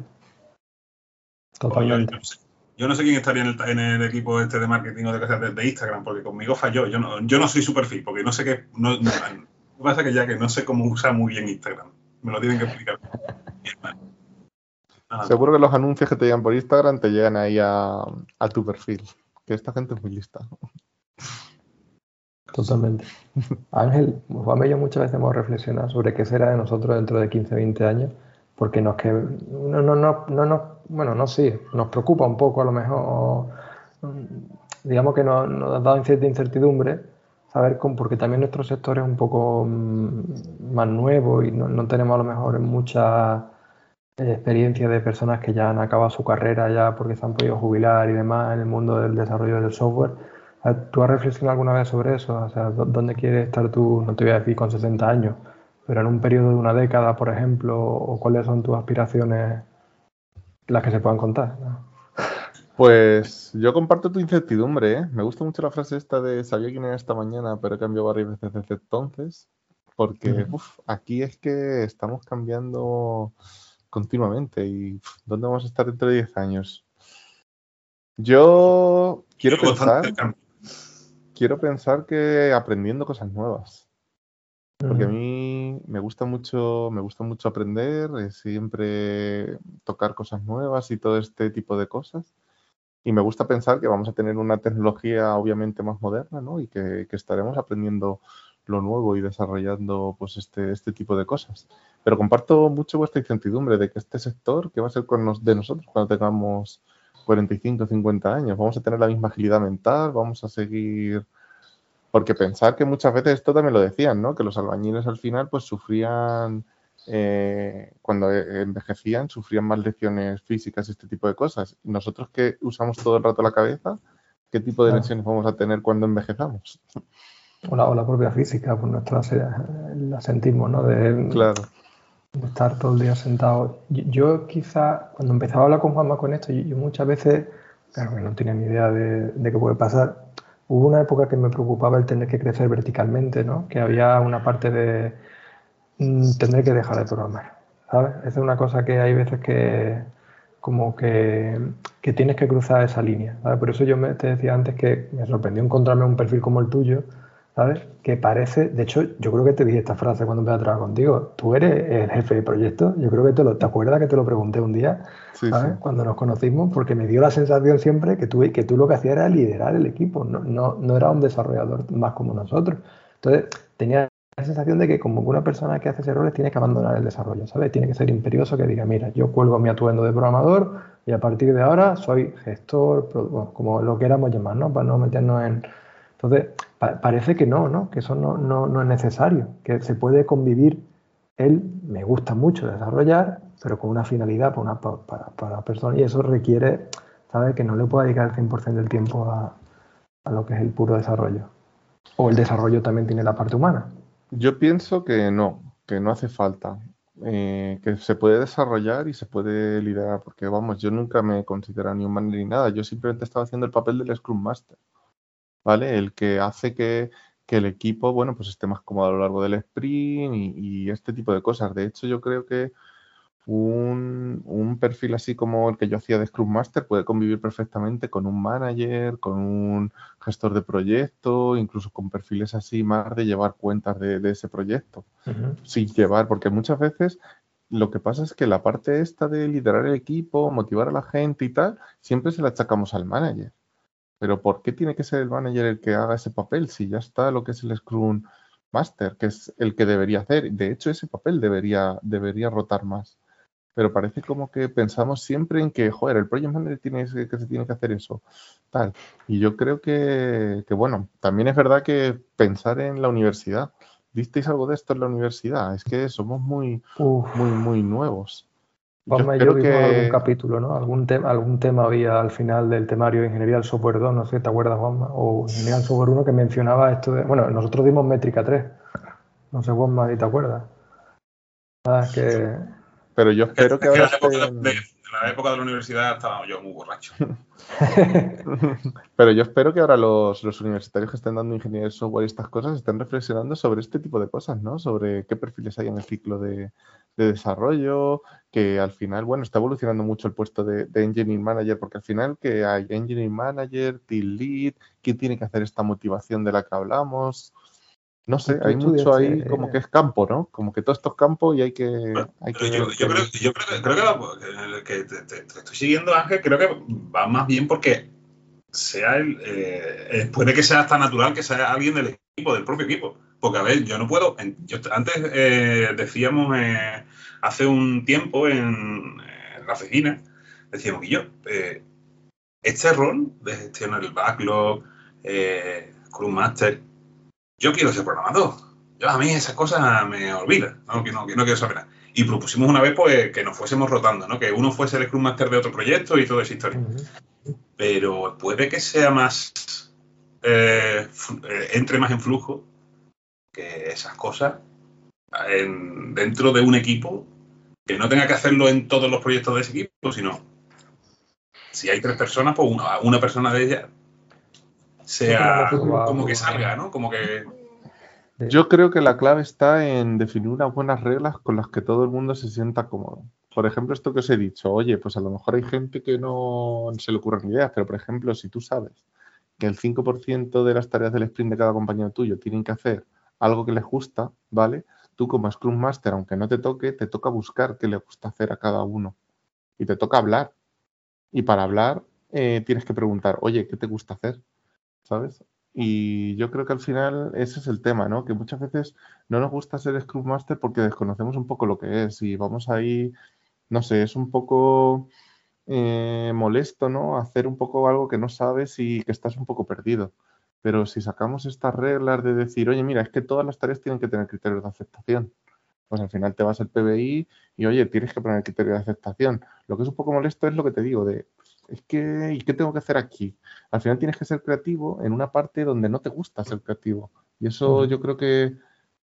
Totalmente. Sé, yo, no sé, quién estaría en el, en el, equipo este de marketing o de, de, de, Instagram, porque conmigo falló. Yo no, yo no soy su perfil, porque no sé qué. No, no, pasa que ya que no sé cómo usar muy bien Instagram. Me lo tienen que explicar. Seguro que los anuncios que te llegan por Instagram te llegan ahí a, a tu perfil que esta gente es muy lista. Totalmente. [LAUGHS] Ángel, Juan y yo muchas veces hemos reflexionado sobre qué será de nosotros dentro de 15, 20 años, porque nos que no, no, no, no, no bueno, no sí, nos preocupa un poco a lo mejor, digamos que nos, nos ha dado cierta incertidumbre saber porque también nuestro sector es un poco mm, más nuevo y no, no tenemos a lo mejor muchas experiencia de personas que ya han acabado su carrera ya porque se han podido jubilar y demás en el mundo del desarrollo del software. ¿Tú has reflexionado alguna vez sobre eso? O sea, ¿dónde quieres estar tú, no te voy a decir con 60 años, pero en un periodo de una década, por ejemplo, o cuáles son tus aspiraciones, las que se puedan contar? ¿no? Pues yo comparto tu incertidumbre, ¿eh? Me gusta mucho la frase esta de sabía quién era esta mañana, pero he cambiado varias veces desde entonces, porque aquí es que estamos cambiando continuamente y ¿dónde vamos a estar dentro de 10 años? Yo quiero pensar, quiero pensar que aprendiendo cosas nuevas. Porque a mí me gusta mucho, me gusta mucho aprender, eh, siempre tocar cosas nuevas y todo este tipo de cosas. Y me gusta pensar que vamos a tener una tecnología obviamente más moderna, ¿no? Y que, estaremos aprendiendo lo nuevo y desarrollando pues este, este tipo de cosas. Pero comparto mucho vuestra incertidumbre de que este sector, que va a ser con de nosotros cuando tengamos 45, 50 años, vamos a tener la misma agilidad mental, vamos a seguir porque pensar que muchas veces esto también lo decían, ¿no? Que los albañiles al final pues sufrían, eh, cuando e, envejecían, sufrían más lesiones físicas y este tipo de cosas. Nosotros que usamos todo el rato la cabeza, ¿qué tipo de lesiones vamos a tener cuando envejezamos? O la, propia física, pues nuestra la sentimos, ¿no? De, claro. de estar todo el día sentado. Yo, quizá, cuando empezaba a hablar con Juanma con esto, yo, muchas veces, claro que no tenía ni idea de, de qué puede pasar, Hubo una época que me preocupaba el tener que crecer verticalmente, ¿no? Que había una parte de mm, tener que dejar de programar. Esa es una cosa que hay veces que como que, tienes que cruzar esa línea. Por eso yo me, te decía antes que me sorprendió encontrarme un perfil como el tuyo, ¿sabes? Que parece, de hecho, yo creo que te dije esta frase cuando empecé a trabajar contigo. Tú eres el jefe de proyecto. Yo creo que te lo, ¿te acuerdas que te lo pregunté un día, ¿sabes? Cuando nos conocimos, porque me dio la sensación siempre que tú, que tú lo que hacías era liderar el equipo, no, no, no era un desarrollador más como nosotros. Entonces, tenía la sensación de que como una persona que hace errores tiene que abandonar el desarrollo, ¿sabes? Tiene que ser imperioso que diga, mira, yo cuelgo mi atuendo de programador y a partir de ahora soy gestor, como lo queramos llamar, ¿no? Para no meternos en entonces, parece que no, ¿no? Que eso no, no, es necesario, que se puede convivir. Él me gusta mucho desarrollar, pero con una finalidad para, una, para, para persona y eso requiere, ¿sabes? Que no le pueda dedicar el 100% del tiempo a, a lo que es el puro desarrollo. O el desarrollo también tiene la parte humana. Yo pienso que no, que no hace falta. Eh, que se puede desarrollar y se puede liderar, porque vamos, yo nunca me he considerado ni manager ni nada, yo simplemente estaba haciendo el papel del Scrum Master. ¿Vale? El que hace que, el equipo, bueno, pues esté más cómodo a lo largo del sprint y, este tipo de cosas. De hecho, yo creo que un, perfil así como el que yo hacía de Scrum Master puede convivir perfectamente con un manager, con un gestor de proyecto, incluso con perfiles así más de llevar cuentas de, ese proyecto. Sin llevar, porque muchas veces lo que pasa es que la parte esta de liderar el equipo, motivar a la gente y tal, siempre se la achacamos al manager. Pero ¿por qué tiene que ser el manager el que haga ese papel si ya está lo que es el Scrum Master, que es el que debería hacer? De hecho, ese papel debería, debería rotar más. Pero parece como que pensamos siempre en que, joder, el Project Manager tiene que se tiene que hacer eso, tal. Y yo creo que, que, bueno, también es verdad que pensar en la universidad. ¿Visteis algo de esto en la universidad? Es que somos muy, muy, muy nuevos. Juanma y yo vimos algún capítulo, ¿no? Algún, tema algún tema había al final del temario de Ingeniería del Software 2, no sé, ¿te acuerdas, Juanma? O Ingeniería del Software 1 que mencionaba esto de... Bueno, nosotros dimos métrica 3. No sé, Juanma, si te acuerdas. Ah, que... Pero yo espero que, ahora... En la época de la universidad estaba yo muy borracho. Pero yo espero que ahora los, universitarios que estén dando ingeniería de software y estas cosas estén reflexionando sobre este tipo de cosas, ¿no? Sobre qué perfiles hay en el ciclo de, de desarrollo, que al final, bueno, está evolucionando mucho el puesto de, Engineering Manager, porque al final que hay Engineering Manager, Team Lead, ¿quién tiene que hacer esta motivación de la que hablamos? No sé, hay mucho ahí como que es campo, ¿no? Como que todo esto es campo y hay que... Hay que yo, yo, creo, yo, creo, creo, que, te, estoy siguiendo, Ángel, creo que va más bien porque sea el, eh, puede que sea hasta natural que sea alguien del equipo, del propio equipo. Porque, a ver, yo no puedo. Yo, antes eh, decíamos eh, hace un tiempo en, la oficina, decíamos que yo, eh, este rol de gestionar el backlog, Scrum Master, yo quiero ser programador. Yo, a mí esas cosas me olvidan, no, no, no quiero saber nada. Y propusimos una vez pues, que nos fuésemos rotando, ¿no? que uno fuese el Scrum Master de otro proyecto y toda esa historia. Pero puede que sea más. entre más en flujo que esas cosas dentro de un equipo que no tenga que hacerlo en todos los proyectos de ese equipo, sino si hay tres personas, pues una, una persona de ellas sea como que salga, ¿no? Como que yo creo que la clave está en definir unas buenas reglas con las que todo el mundo se sienta cómodo. Por ejemplo, esto que os he dicho, oye, pues a lo mejor hay gente que no se le ocurren ideas, pero por ejemplo, si tú sabes que el 5% de las tareas del sprint de cada compañero tuyo tienen que hacer algo que les gusta, ¿vale? Tú como Scrum Master, aunque no te toque, te toca buscar qué le gusta hacer a cada uno. Y te toca hablar. Y para hablar eh, tienes que preguntar, oye, ¿qué te gusta hacer? ¿Sabes? Y yo creo que al final ese es el tema, ¿no? Que muchas veces no nos gusta ser Scrum Master porque desconocemos un poco lo que es y vamos ahí, no sé, es un poco eh, molesto, ¿no? Hacer un poco algo que no sabes y que estás un poco perdido. Pero si sacamos estas reglas de decir, oye, mira, es que todas las tareas tienen que tener criterios de aceptación, pues al final te vas al PBI y, oye, tienes que poner el criterio de aceptación. Lo que es un poco molesto es lo que te digo, de es que, ¿y qué tengo que hacer aquí? Al final tienes que ser creativo en una parte donde no te gusta ser creativo. Y eso yo creo que,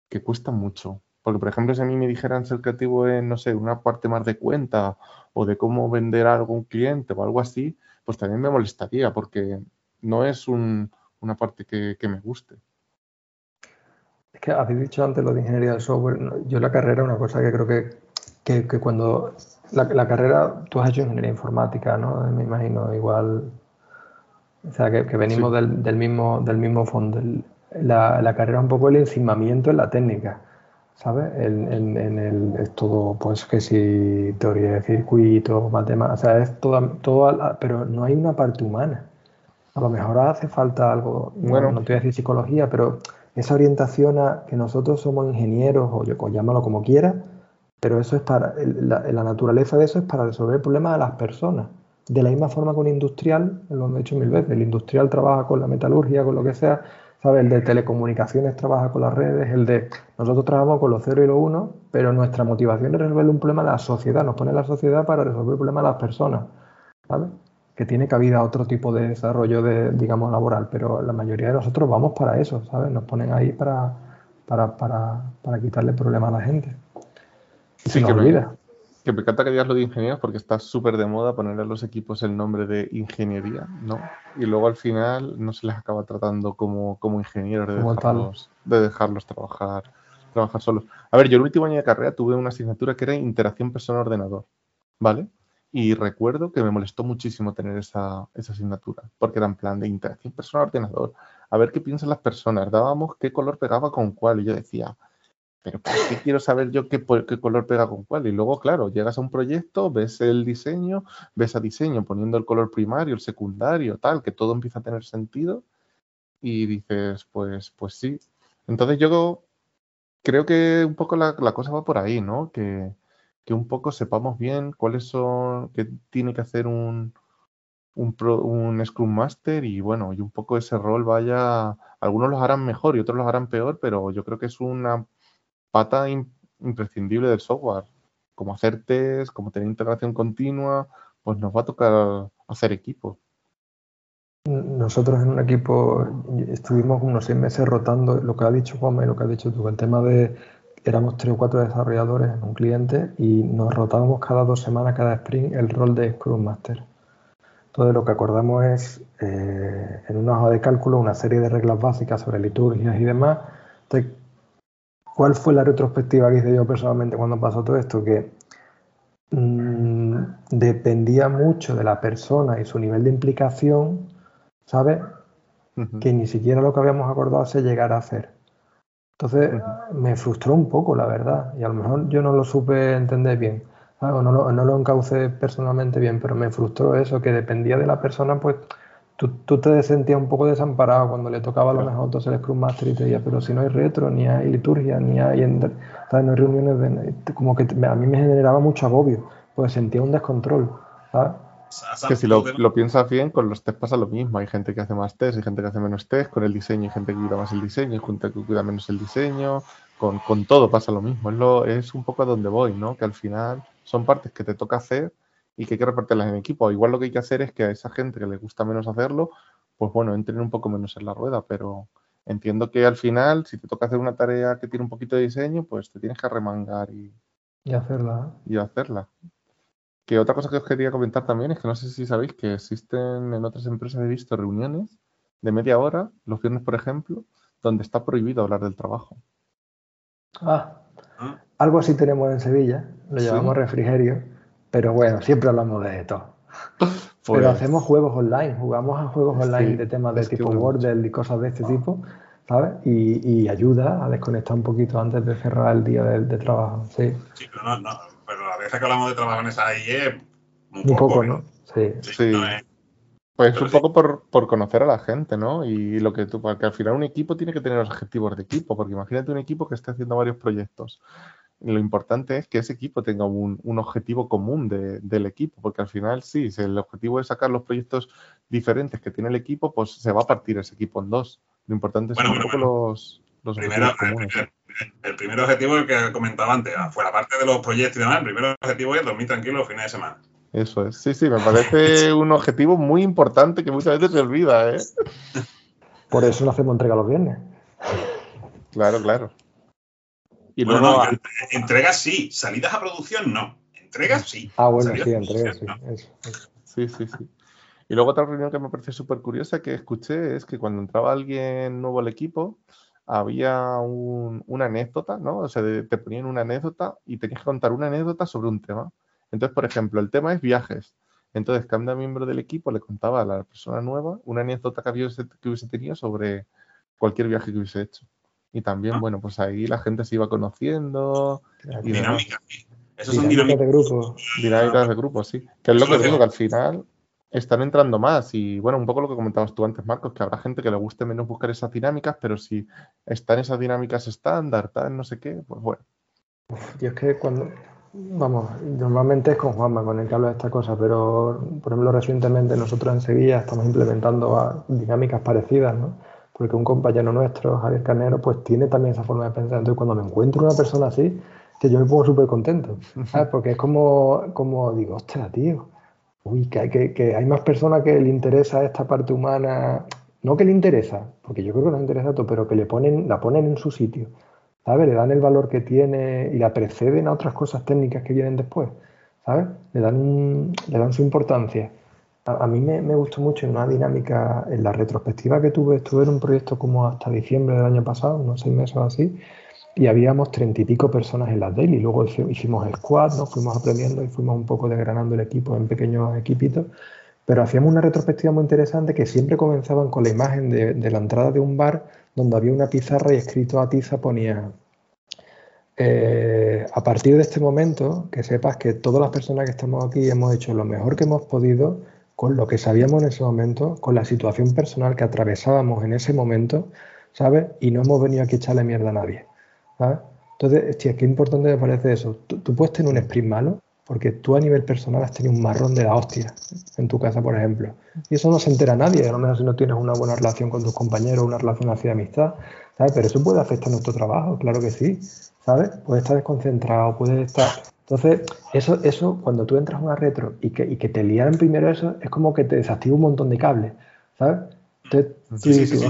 que, cuesta mucho. Porque, por ejemplo, si a mí me dijeran ser creativo en, no sé, una parte más de cuenta o de cómo vender algo a un cliente o algo así, pues también me molestaría porque no es un, una parte que, que me guste. Es que habéis dicho antes lo de ingeniería del software. Yo la carrera, una cosa que creo que, que, que cuando la, carrera, tú has hecho ingeniería informática, ¿no? Me imagino, igual. O sea, que, venimos del, mismo, del mismo fondo. la, la, carrera es un poco el encimamiento en la técnica, ¿sabes? En, el, es todo, pues, que si teoría de circuito, matemáticas, o sea, es todo, todo, pero no hay una parte humana. A lo mejor hace falta algo, bueno, no, te voy a decir psicología, pero esa orientación a que nosotros somos ingenieros, o, o llámalo como quieras, pero eso es para, la, naturaleza de eso es para resolver el problema de las personas. De la misma forma que un industrial, lo hemos dicho mil veces, el industrial trabaja con la metalurgia, con lo que sea, ¿sabes? El de telecomunicaciones trabaja con las redes, el de nosotros trabajamos con los 0 y los 1, pero nuestra motivación es resolver un problema de la sociedad, nos pone la sociedad para resolver el problema de las personas, ¿sabes? Que tiene cabida otro tipo de desarrollo de, digamos, laboral, pero la mayoría de nosotros vamos para eso, ¿sabes? Nos ponen ahí para, para, para, para quitarle problemas a la gente. Sí, que me, que me encanta que digas lo de ingeniería porque está súper de moda poner a los equipos el nombre de ingeniería, ¿no? Y luego al final no se les acaba tratando como, como ingenieros de dejarlos, de dejarlos trabajar, trabajar solos. A ver, yo el último año de carrera tuve una asignatura que era interacción persona-ordenador, ¿vale? Y recuerdo que me molestó muchísimo tener esa, esa asignatura, porque era en plan de interacción persona-ordenador, a ver qué piensan las personas, dábamos qué color pegaba con cuál, y yo decía, pero ¿por qué quiero saber yo qué, qué, color pega con cuál? Y luego, claro, llegas a un proyecto, ves el diseño, ves a diseño poniendo el color primario, el secundario, tal, que todo empieza a tener sentido y dices, pues, pues sí. Entonces yo creo que un poco la, cosa va por ahí, ¿no? Que, que, un poco sepamos bien cuáles son, qué tiene que hacer un, un, un Scrum Master y bueno, y un poco ese rol vaya, algunos los harán mejor y otros los harán peor, pero yo creo que es una pata imprescindible del software. Como hacer test, como tener integración continua, pues nos va a tocar hacer equipo. Nosotros en un equipo estuvimos unos seis meses rotando lo que ha dicho Juanma y lo que has dicho tú, el tema de éramos tres o cuatro desarrolladores en un cliente y nos rotábamos cada dos semanas, cada sprint, el rol de Scrum Master. Entonces lo que acordamos es eh, en una hoja de cálculo una serie de reglas básicas sobre liturgias y demás. ¿Cuál fue la retrospectiva que hice yo personalmente cuando pasó todo esto? Que mm, dependía mucho de la persona y su nivel de implicación, ¿sabes? Que ni siquiera lo que habíamos acordado se llegara a hacer. Entonces me frustró un poco, la verdad, y a lo mejor yo no lo supe entender bien, no lo, no lo encaucé personalmente bien, pero me frustró eso, que dependía de la persona, pues tú, te sentías un poco desamparado cuando le tocaba a lo mejor entonces el Scrum Master y te decía, pero si no hay retro, ni hay liturgia, ni hay, no hay reuniones, como que a mí me generaba mucho agobio, pues sentía un descontrol, ¿sabes? que si lo, lo, piensas bien, con los test pasa lo mismo. Hay gente que hace más test, hay gente que hace menos test. Con el diseño hay gente que cuida más el diseño, hay gente que cuida menos el diseño. Con, con todo pasa lo mismo. Es, lo, es un poco a donde voy, ¿no? Que al final son partes que te toca hacer y que hay que repartirlas en equipo. Igual lo que hay que hacer es que a esa gente que le gusta menos hacerlo, pues bueno, entren un poco menos en la rueda, pero entiendo que al final, si te toca hacer una tarea que tiene un poquito de diseño, pues te tienes que remangar y, y hacerla. Y hacerla. Que otra cosa que os quería comentar también es que no sé si sabéis que existen en otras empresas, he visto reuniones de media hora, los viernes, por ejemplo, donde está prohibido hablar del trabajo. Ah, ah. algo así tenemos en Sevilla, lo llamamos refrigerio, pero bueno, siempre hablamos de todo. Pero pues hacemos juegos online, jugamos a juegos online de temas de tipo Wordle y cosas de este tipo, ¿sabes? Y, ayuda a desconectar un poquito antes de cerrar el día de, trabajo, sí. Sí, pero no, no, pero la vez que hablamos de trabajo en esa ahí es muy, poco, ¿no? Sí. sí. Pues un poco por, conocer a la gente, ¿no? Y lo que tú, porque al final un equipo tiene que tener los objetivos de equipo, porque imagínate un equipo que esté haciendo varios proyectos lo importante es que ese equipo tenga un, objetivo común del equipo, porque al final sí, si el objetivo es sacar los proyectos diferentes que tiene el equipo, pues se va a partir ese equipo en dos. Lo importante es un poco los, los objetivos comunes. El, primer objetivo el que comentaba antes, fuera parte de los proyectos y demás, el primer objetivo es dormir tranquilo los fines de semana. Eso es, sí, sí, me parece [LAUGHS] un objetivo muy importante que muchas veces se olvida, ¿eh? Por eso no hacemos entrega los viernes. Claro, claro. Y bueno, entregas sí, salidas a producción no. Entregas sí. Ah, bueno, sí, entregas sí. Sí, sí, sí. Y luego otra reunión que me parece súper curiosa que escuché es que cuando entraba alguien nuevo al equipo, había una anécdota, ¿no? O sea, te ponían una anécdota y tenías que contar una anécdota sobre un tema. Entonces, por ejemplo, el tema es viajes. Entonces, cada miembro del equipo le contaba a la persona nueva una anécdota que, que hubiese tenido sobre cualquier viaje que hubiese hecho. Y también, ah. bueno, pues ahí la gente se iba conociendo. Dinámicas. Eso son dinámicas de grupo. Dinámicas de grupo, sí. Que es lo que digo, que al final están entrando más. Y bueno, un poco lo que comentabas tú antes, Marcos, que habrá gente que le guste menos buscar esas dinámicas, pero si están esas dinámicas estándar, tal, no sé qué, pues bueno. Y es que cuando, vamos, normalmente es con Juanma con el que hablo de esta cosa, pero por ejemplo recientemente nosotros en Sevilla estamos implementando dinámicas parecidas, ¿no? Porque un compañero nuestro, Javier Carnero, pues tiene también esa forma de pensar. Entonces, cuando me encuentro una persona así, que yo me pongo súper contento, ¿sabes? Porque es como, como digo, ostras, tío, uy, que hay, que, hay más personas que le interesa esta parte humana, no que le interesa, porque yo creo que nos interesa todo, pero que le ponen, la ponen en su sitio, ¿sabes? Le dan el valor que tiene y la preceden a otras cosas técnicas que vienen después, ¿sabes? Le dan, le dan su importancia a, mí me, gustó mucho en una dinámica, en la retrospectiva que tuve, estuve en un proyecto como hasta diciembre del año pasado, unos seis meses o así, y habíamos treinta y pico personas en la daily. Luego hicimos squad, nos fuimos aprendiendo y fuimos un poco desgranando el equipo en pequeños equipitos. Pero hacíamos una retrospectiva muy interesante que siempre comenzaban con la imagen de, la entrada de un bar donde había una pizarra y escrito a tiza ponía eh, a partir de este momento, que sepas que todas las personas que estamos aquí hemos hecho lo mejor que hemos podido con lo que sabíamos en ese momento, con la situación personal que atravesábamos en ese momento, ¿sabes? Y no hemos venido aquí a echarle mierda a nadie, ¿sabes? Entonces, es qué importante me parece eso. Tú, puedes tener un sprint malo, porque tú a nivel personal has tenido un marrón de la hostia en tu casa, por ejemplo. Y eso no se entera nadie, a lo mejor si no tienes una buena relación con tus compañeros, una relación hacia amistad, ¿sabes? Pero eso puede afectar nuestro trabajo, claro que sí, ¿sabes? Puedes estar desconcentrado, puedes estar entonces, eso, eso cuando tú entras a una retro y que, y que te liaran primero eso, es como que te desactiva un montón de cables, ¿sabes? Entonces, sí, sí, sí,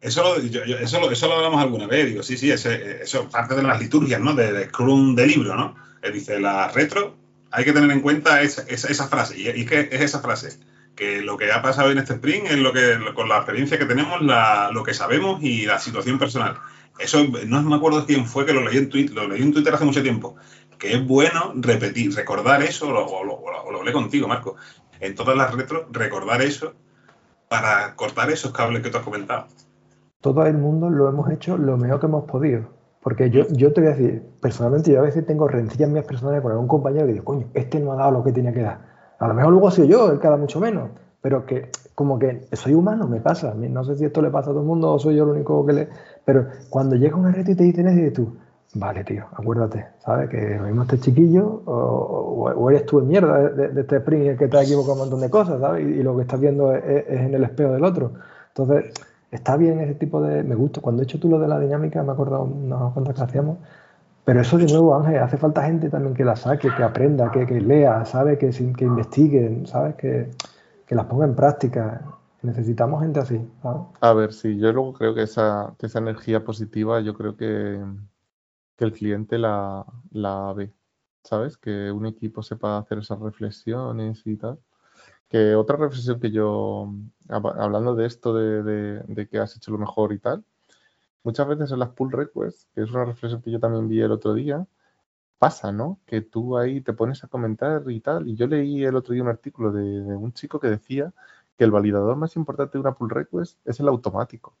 eso, eso, eso, lo hablamos alguna vez, digo, sí, sí, eso es parte de las liturgias, ¿no? De, Scrum de libro, ¿no? Que dice, la retro, hay que tener en cuenta esa, esa, frase, y, es que es esa frase, que lo que ha pasado en este sprint es lo que, con la experiencia que tenemos, la, lo que sabemos y la situación personal. Eso no me acuerdo quién fue que lo leí en Twitter, lo leí en Twitter hace mucho tiempo, que es bueno repetir, recordar eso, o lo, hablé contigo, Marco, en todas las retros, recordar eso para cortar esos cables que tú has comentado. Todo el mundo lo hemos hecho lo mejor que hemos podido. Porque yo, yo te voy a decir, personalmente, yo a veces tengo rencillas mías personales con algún compañero que digo, coño, este no ha dado lo que tenía que dar. A lo mejor luego ha sido yo, él cada mucho menos. Pero que, como que soy humano, me pasa. No sé si esto le pasa a todo el mundo o soy yo el único que le. Pero cuando llega una red y te dicen y tú, Vale, tío, acuérdate, ¿sabes? Que lo mismo este chiquillo o, eres tú en mierda de, este sprint que te ha equivocado un montón de cosas, ¿sabes? Y, lo que estás viendo es, en el espejo del otro. Entonces, está bien ese tipo de... Me gusta. Cuando he hecho tú lo de la dinámica, me he acordado unas cuantas que hacíamos. Pero eso de nuevo, Ángel, hace falta gente también que la saque, que aprenda, que, lea, ¿sabes? Que, que investiguen, ¿sabes? Que, que las ponga en práctica. Necesitamos gente así. A ver, sí, yo luego creo que esa, que esa energía positiva, yo creo que que el cliente la, la ve. ¿sabes? Que un equipo sepa hacer esas reflexiones y tal. Que otra reflexión que yo, hablando de esto de, de, que has hecho lo mejor y tal, muchas veces en las pull requests, que es una reflexión que yo también vi el otro día, pasa, ¿no? Que tú ahí te pones a comentar y tal. Y yo leí el otro día un artículo de, de un chico que decía que el validador más importante de una pull request es el automático.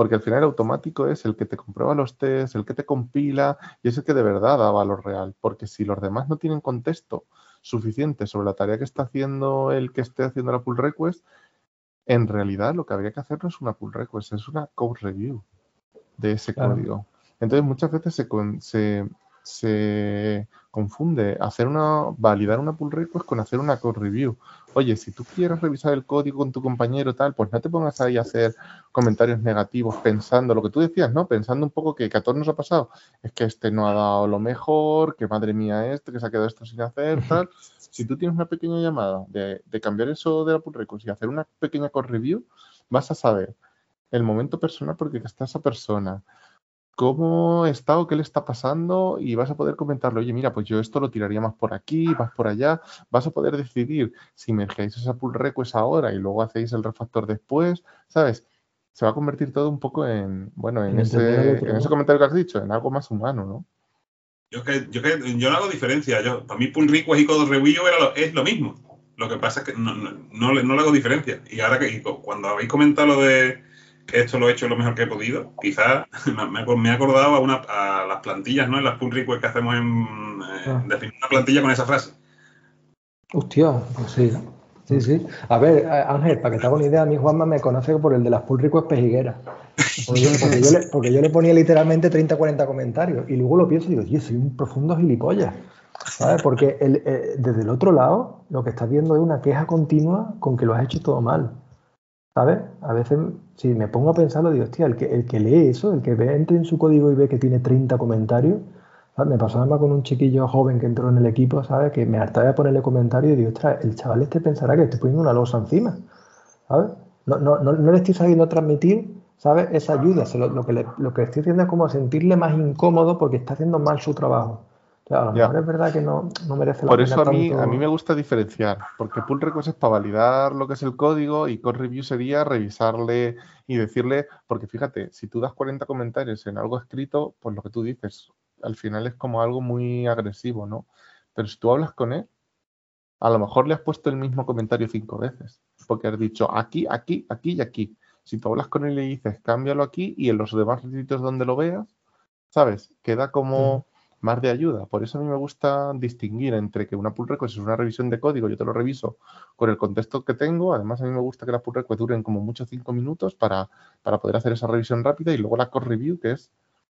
Porque al final el automático es el que te comprueba los tests, el que te compila y es el que de verdad da valor real. Porque si los demás no tienen contexto suficiente sobre la tarea que está haciendo el que esté haciendo la pull request, en realidad lo que habría que hacer no es una pull request, es una code review de ese código. Entonces muchas veces se, se, se confunde hacer una, validar una pull request con hacer una code review. Oye, si tú quieres revisar el código con tu compañero tal, pues no te pongas ahí a hacer comentarios negativos pensando lo que tú decías, ¿no? Pensando un poco que, a todos nos ha pasado, es que este no ha dado lo mejor, que madre mía este, que se ha quedado esto sin hacer, tal. Si tú tienes una pequeña llamada de, de cambiar eso de la pull request y hacer una pequeña code review, vas a saber el momento personal porque está esa persona, cómo está o qué le está pasando y vas a poder comentarle, oye, mira, pues yo esto lo tiraría más por aquí, vas por allá, vas a poder decidir si mergeáis esa pull request ahora y luego hacéis el refactor después, ¿sabes? Se va a convertir todo un poco en, bueno, en, ese, en ese comentario que has dicho, en algo más humano, ¿no? Yo que, yo que yo no hago diferencia. Yo, para mí, pull request y code review es lo mismo. Lo que pasa es que no, no, no, le, no le hago diferencia. Y ahora que cuando habéis comentado lo de esto lo he hecho lo mejor que he podido. Quizás [LAUGHS] me, he acordado a, una, a las plantillas, ¿no? En las pull requests que hacemos en, ah. definir una plantilla con esa frase. Hostia, pues sí. Sí, sí. A ver, Ángel, para que te haga una idea, a mí Juanma me conoce por el de las pull requests pejigueras. Porque yo, le, porque yo le ponía literalmente 30 40 comentarios y luego lo pienso y digo, yo soy un profundo gilipollas. ¿Sabes? Porque el, eh, desde el otro lado lo que estás viendo es una queja continua con que lo has hecho todo mal. ¿Sabes? A veces, si me pongo a pensarlo, digo, hostia, el que, el que lee eso, el que ve, entre en su código y ve que tiene 30 comentarios, me pasó además con un chiquillo joven que entró en el equipo, ¿sabes? Que me hartaba de ponerle comentarios y digo, ostras, el chaval este pensará que estoy poniendo una losa encima, ¿sabes? No, no, no, le estoy sabiendo transmitir, ¿sabes? Esa ayuda. lo, que lo que estoy haciendo es como sentirle más incómodo porque está haciendo mal su trabajo a lo mejor es verdad que no, merece la Por eso a mí, a mí me gusta diferenciar, porque pull request es para validar lo que es el código y code review sería revisarle y decirle, porque fíjate, si tú das 40 comentarios en algo escrito, pues lo que tú dices, al final es como algo muy agresivo, ¿no? Pero si tú hablas con él, a lo mejor le has puesto el mismo comentario cinco veces, porque has dicho aquí, aquí, aquí y aquí. Si tú hablas con él y le dices cámbialo aquí y en los demás sitios donde lo veas, ¿sabes? Queda como más de ayuda. Por eso a mí me gusta distinguir entre que una pull request es una revisión de código, yo te lo reviso con el contexto que tengo. Además, a mí me gusta que las pull requests duren como mucho cinco minutos para, para poder hacer esa revisión rápida y luego la core review, que es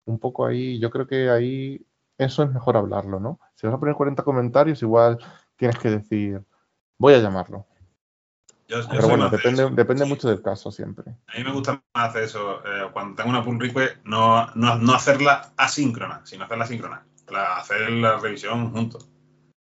un poco ahí, yo creo que ahí eso es mejor hablarlo, ¿no? Si vas a poner 40 comentarios, igual tienes que decir, voy a llamarlo. Pero bueno, depende, depende mucho del caso siempre. A mí me gusta más hacer eso, eh, cuando tengo una pull request, no, no, no hacerla asíncrona, sino hacerla síncrona hacer la revisión juntos.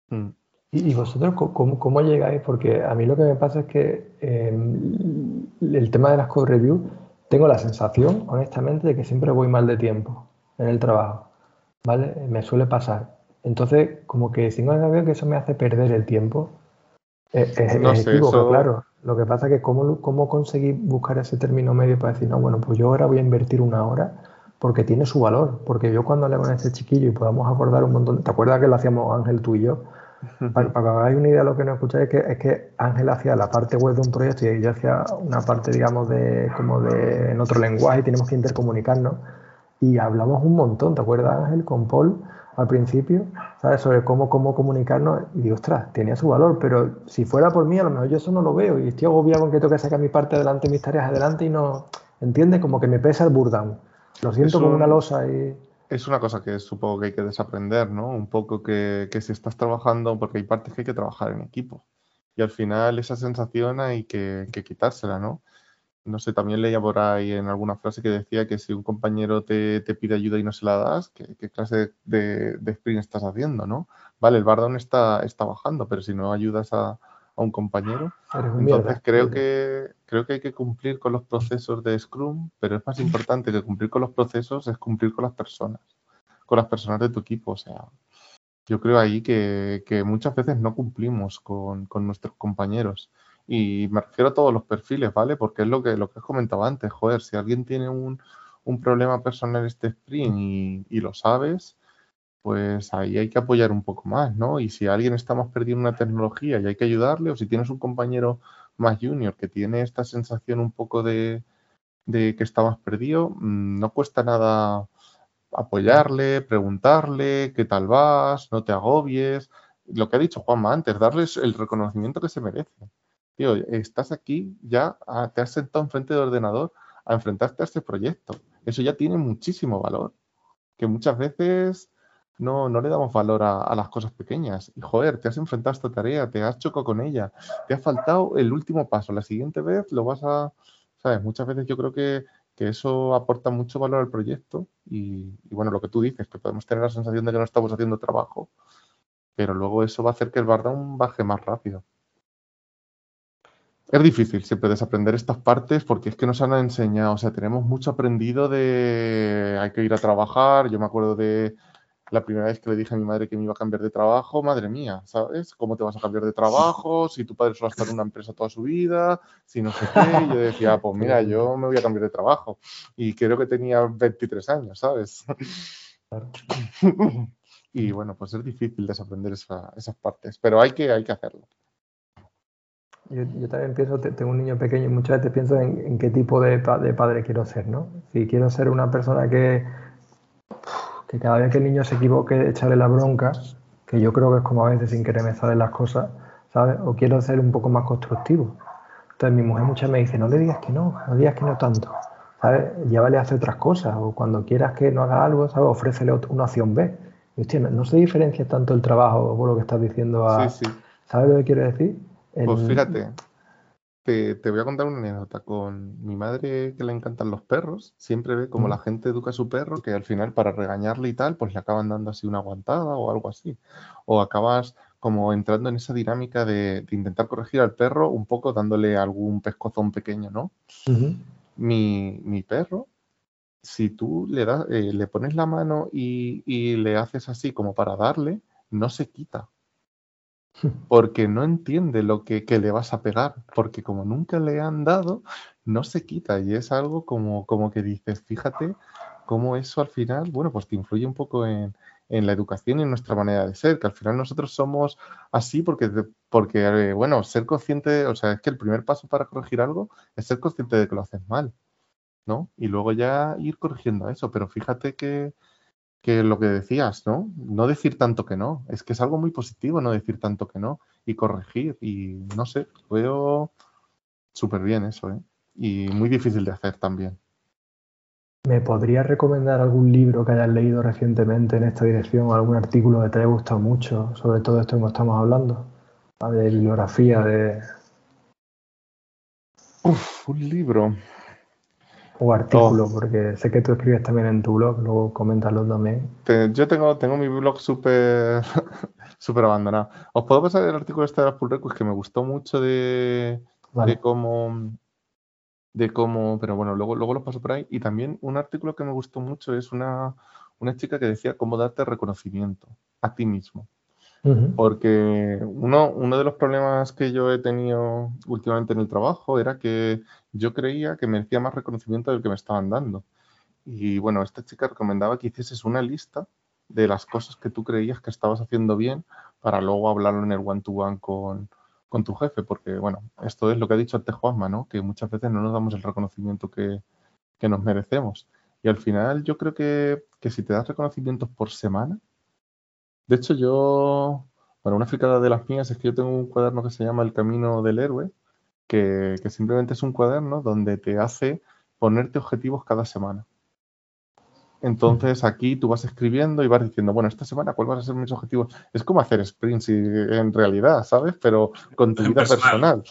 Mm. ¿Y vosotros cómo, cómo, llegáis? Porque a mí lo que me pasa es que em, el tema de las code review, tengo la sensación, honestamente, de que siempre voy mal de tiempo en el trabajo. ¿Vale? Me suele pasar. Entonces, como que tengo la sensación que eso me hace perder el tiempo. Es, claro. Lo que pasa es que cómo, cómo conseguir buscar ese término medio para decir, no, bueno, pues yo ahora voy a invertir una hora porque tiene su valor. Porque yo cuando hablé con este chiquillo y podamos acordar un montón, ¿te acuerdas que lo hacíamos Ángel tú y yo? Para, que hagáis una idea de lo que nos escucháis, es que, es que Ángel hacía la parte web de un proyecto y yo hacía una parte, digamos, de como de en otro lenguaje y tenemos que intercomunicarnos. Y hablamos un montón, ¿te acuerdas, Ángel, con Paul al principio, ¿sabes? Sobre cómo, cómo comunicarnos. Y digo, ostras, tenía su valor, pero si fuera por mí, a lo mejor yo eso no lo veo y estoy agobiado con que tengo que sacar mi parte adelante, mis tareas adelante y no, ¿entiendes? Como que me pesa el burdown. Lo siento como una losa y... Es una cosa que supongo que hay que desaprender, ¿no? Un poco que, que, si estás trabajando, porque hay partes que hay que trabajar en equipo. Y al final esa sensación hay que, que quitársela, ¿no? No sé, también leía por ahí en alguna frase que decía que si un compañero te, te pide ayuda y no se la das, ¿qué, qué clase de, de, sprint estás haciendo, no? Vale, el Bardon está, está bajando, pero si no ayudas a, a un compañero. Entonces creo que, creo que hay que cumplir con los procesos de Scrum, pero es más [LAUGHS] importante que cumplir con los procesos es cumplir con las personas, con las personas de tu equipo. O sea, yo creo ahí que, muchas veces no cumplimos con, nuestros compañeros. Y me refiero a todos los perfiles, ¿vale? Porque es lo que, lo que has comentado antes, joder, si alguien tiene un, problema personal este sprint y, y, lo sabes, pues ahí hay que apoyar un poco más, ¿no? Y si alguien está más perdido en una tecnología y hay que ayudarle, o si tienes un compañero más junior que tiene esta sensación un poco de, que está más perdido, mm, no cuesta nada apoyarle, preguntarle qué tal vas, no te agobies. Lo que ha dicho Juanma antes, darles el reconocimiento que se merecen. Tío, estás aquí, ya te has sentado enfrente del ordenador a enfrentarte a este proyecto. Eso ya tiene muchísimo valor. Que muchas veces no, no le damos valor a, las cosas pequeñas. Y joder, te has enfrentado a esta tarea, te has chocado con ella, te ha faltado el último paso. La siguiente vez lo vas a. ¿Sabes? Muchas veces yo creo que que eso aporta mucho valor al proyecto y, bueno, lo que tú dices, que podemos tener la sensación de que no estamos haciendo trabajo, pero luego eso va a hacer que el bardown baje más rápido. Es difícil siempre desaprender estas partes porque es que nos han enseñado, o sea, tenemos mucho aprendido de hay que ir a trabajar, yo me acuerdo de la primera vez que le dije a mi madre que me iba a cambiar de trabajo, madre mía, ¿sabes? ¿Cómo te vas a cambiar de trabajo? Si tu padre solo ha estado en una empresa toda su vida, si no sé qué. yo decía, pues mira, yo me voy a cambiar de trabajo. Y creo que tenía 23 años, ¿sabes? [LAUGHS] y bueno, pues es difícil desaprender esas partes, pero hay que, hay que hacerlo. Yo, también pienso, tengo un niño pequeño y muchas veces pienso en, en qué tipo de, de padre quiero ser, ¿no? Si quiero ser una persona que que cada vez que el niño se equivoque, echarle la bronca, que yo creo que es como a veces sin querer me salen las cosas, ¿sabes? O quiero ser un poco más constructivo. Entonces mi mujer muchas me dice, no le digas que no, no digas que no tanto, ¿sabes? Llévale a hacer otras cosas, o cuando quieras que no haga algo, ¿sabes? Ofrécele una opción B. Y hostia, no, se diferencia tanto el trabajo por lo que estás diciendo a... Sí, sí. ¿Sabes lo que quiero decir? Pues fíjate, te, voy a contar una anécdota con mi madre que le encantan los perros. Siempre ve como la gente educa a su perro que al final para regañarle y tal, pues le acaban dando así una aguantada o algo así. O acabas como entrando en esa dinámica de, intentar corregir al perro un poco dándole algún pescozón pequeño, ¿no? mi, perro, si tú le, das, eh, le pones la mano y, y le haces así como para darle, no se quita porque no entiende lo que, le vas a pegar, porque como nunca le han dado, no se quita y es algo como, como que dices, fíjate cómo eso al final, bueno, pues te influye un poco en, la educación y en nuestra manera de ser, que al final nosotros somos así porque, porque eh, bueno, ser consciente, o sea, es que el primer paso para corregir algo es ser consciente de que lo haces mal, ¿no? Y luego ya ir corrigiendo eso, pero fíjate que, que lo que decías, ¿no? No decir tanto que no. Es que es algo muy positivo no decir tanto que no y corregir. Y no sé, veo súper bien eso, ¿eh? Y muy difícil de hacer también. ¿Me podrías recomendar algún libro que hayas leído recientemente en esta dirección o algún artículo que te haya gustado mucho sobre todo esto que estamos hablando? De bibliografía, de... Uf, un libro. O artículo, oh. porque sé que tú escribes también en tu blog, luego coméntalo también. yo tengo, tengo mi blog súper [LAUGHS] súper abandonado. Os puedo pasar el artículo este de las pull requests que me gustó mucho de, de cómo de cómo, pero bueno, luego, luego lo paso por ahí. Y también un artículo que me gustó mucho es una, una chica que decía cómo darte reconocimiento a ti mismo. Porque uno, uno de los problemas que yo he tenido últimamente en el trabajo era que yo creía que merecía más reconocimiento del que me estaban dando. Y bueno, esta chica recomendaba que hicieses una lista de las cosas que tú creías que estabas haciendo bien para luego hablarlo en el one-to-one con, con, tu jefe. Porque bueno, esto es lo que ha dicho antes Juanma, ¿no? Que muchas veces no nos damos el reconocimiento que, que nos merecemos. Y al final yo creo que, que si te das reconocimientos por semana, de hecho, yo, para una fricada de las mías, es que yo tengo un cuaderno que se llama El Camino del Héroe, que, simplemente es un cuaderno donde te hace ponerte objetivos cada semana. Entonces aquí tú vas escribiendo y vas diciendo, bueno, esta semana, ¿cuál van a ser mis objetivos? Es como hacer sprints en realidad, ¿sabes? Pero con tu vida personal.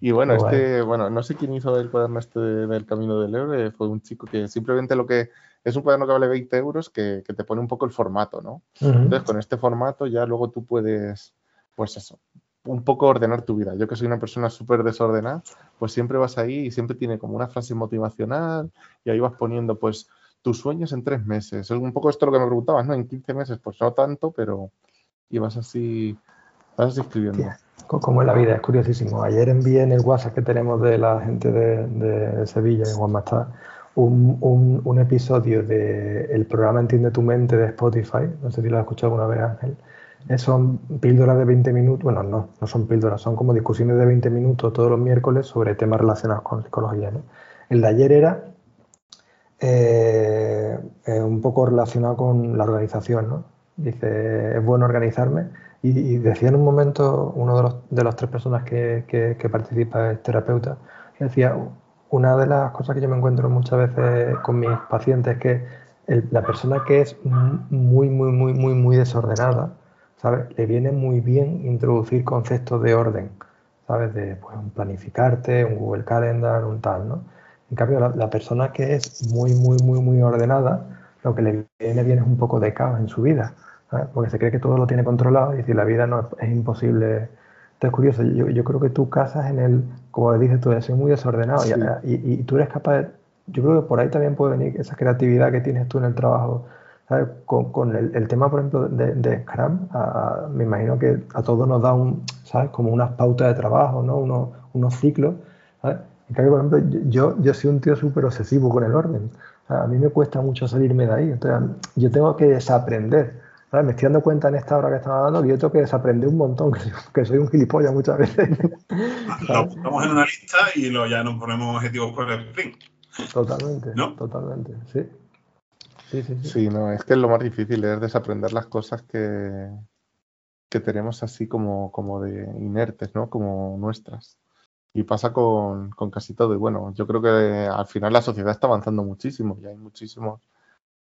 Y bueno, este, bueno, no sé quién hizo el cuaderno este del Camino del Héroe, fue un chico que simplemente lo que es un cuaderno que vale 20 euros que, te pone un poco el formato, ¿no? Entonces, con este formato ya luego tú puedes, pues eso, un poco ordenar tu vida. Yo que soy una persona súper desordenada, pues siempre vas ahí y siempre tiene como una frase motivacional y ahí vas poniendo pues tus sueños en tres meses. Es un poco esto lo que me preguntabas, ¿no? En 15 meses, pues no tanto, pero ibas así, vas así escribiendo. como en la vida, es curiosísimo. Ayer envié en el WhatsApp que tenemos de la gente de, Sevilla, en Juan Un, un, episodio del programa Entiende tu mente de Spotify. No sé si lo has escuchado alguna vez, Ángel. Son píldoras de 20 minutos, bueno, no, no son píldoras, son como discusiones de 20 minutos todos los miércoles sobre temas relacionados con psicología. El de ayer era eh, eh, un poco relacionado con la organización. ¿no? Dice, es bueno organizarme. Y, decía en un momento, uno de los, de las tres personas que, que, participa es terapeuta, decía, una de las cosas que yo me encuentro muchas veces con mis pacientes es que la persona que es muy, muy, muy, muy, muy desordenada, ¿sabes? Le viene muy bien introducir conceptos de orden, ¿sabes? De pues, un planificarte, un Google Calendar, un tal, ¿no? En cambio, la, persona que es muy, muy, muy, muy ordenada, lo que le viene bien es un poco de caos en su vida, ¿sabes? porque se cree que todo lo tiene controlado y si la vida no es, imposible. Entonces, curioso, yo, yo, creo que tú casas en el, como le dices tú, de ser muy desordenado y, y, tú eres capaz de, yo creo que por ahí también puede venir esa creatividad que tienes tú en el trabajo con, el, tema, por ejemplo, de, Scrum, me imagino que a todos nos da un, ¿sabes? Como unas pautas de trabajo, ¿no? Unos, unos ciclos. En cambio, por ejemplo, yo, yo soy un tío súper obsesivo con el orden. a mí me cuesta mucho salirme de ahí. Entonces, yo tengo que desaprender. Me estoy dando cuenta en esta hora que estamos hablando que yo tengo que desaprender un montón, [LAUGHS] que, soy un gilipollas muchas veces. Lo ponemos en una lista y lo, ya nos ponemos objetivos por el sprint. Totalmente, ¿No? totalmente, sí. Sí, sí, sí. no, es que es lo más difícil es desaprender las cosas que, que tenemos así como, como de inertes, ¿no? Como nuestras. Y pasa con, con, casi todo. Y bueno, yo creo que al final la sociedad está avanzando muchísimo y hay muchísimos,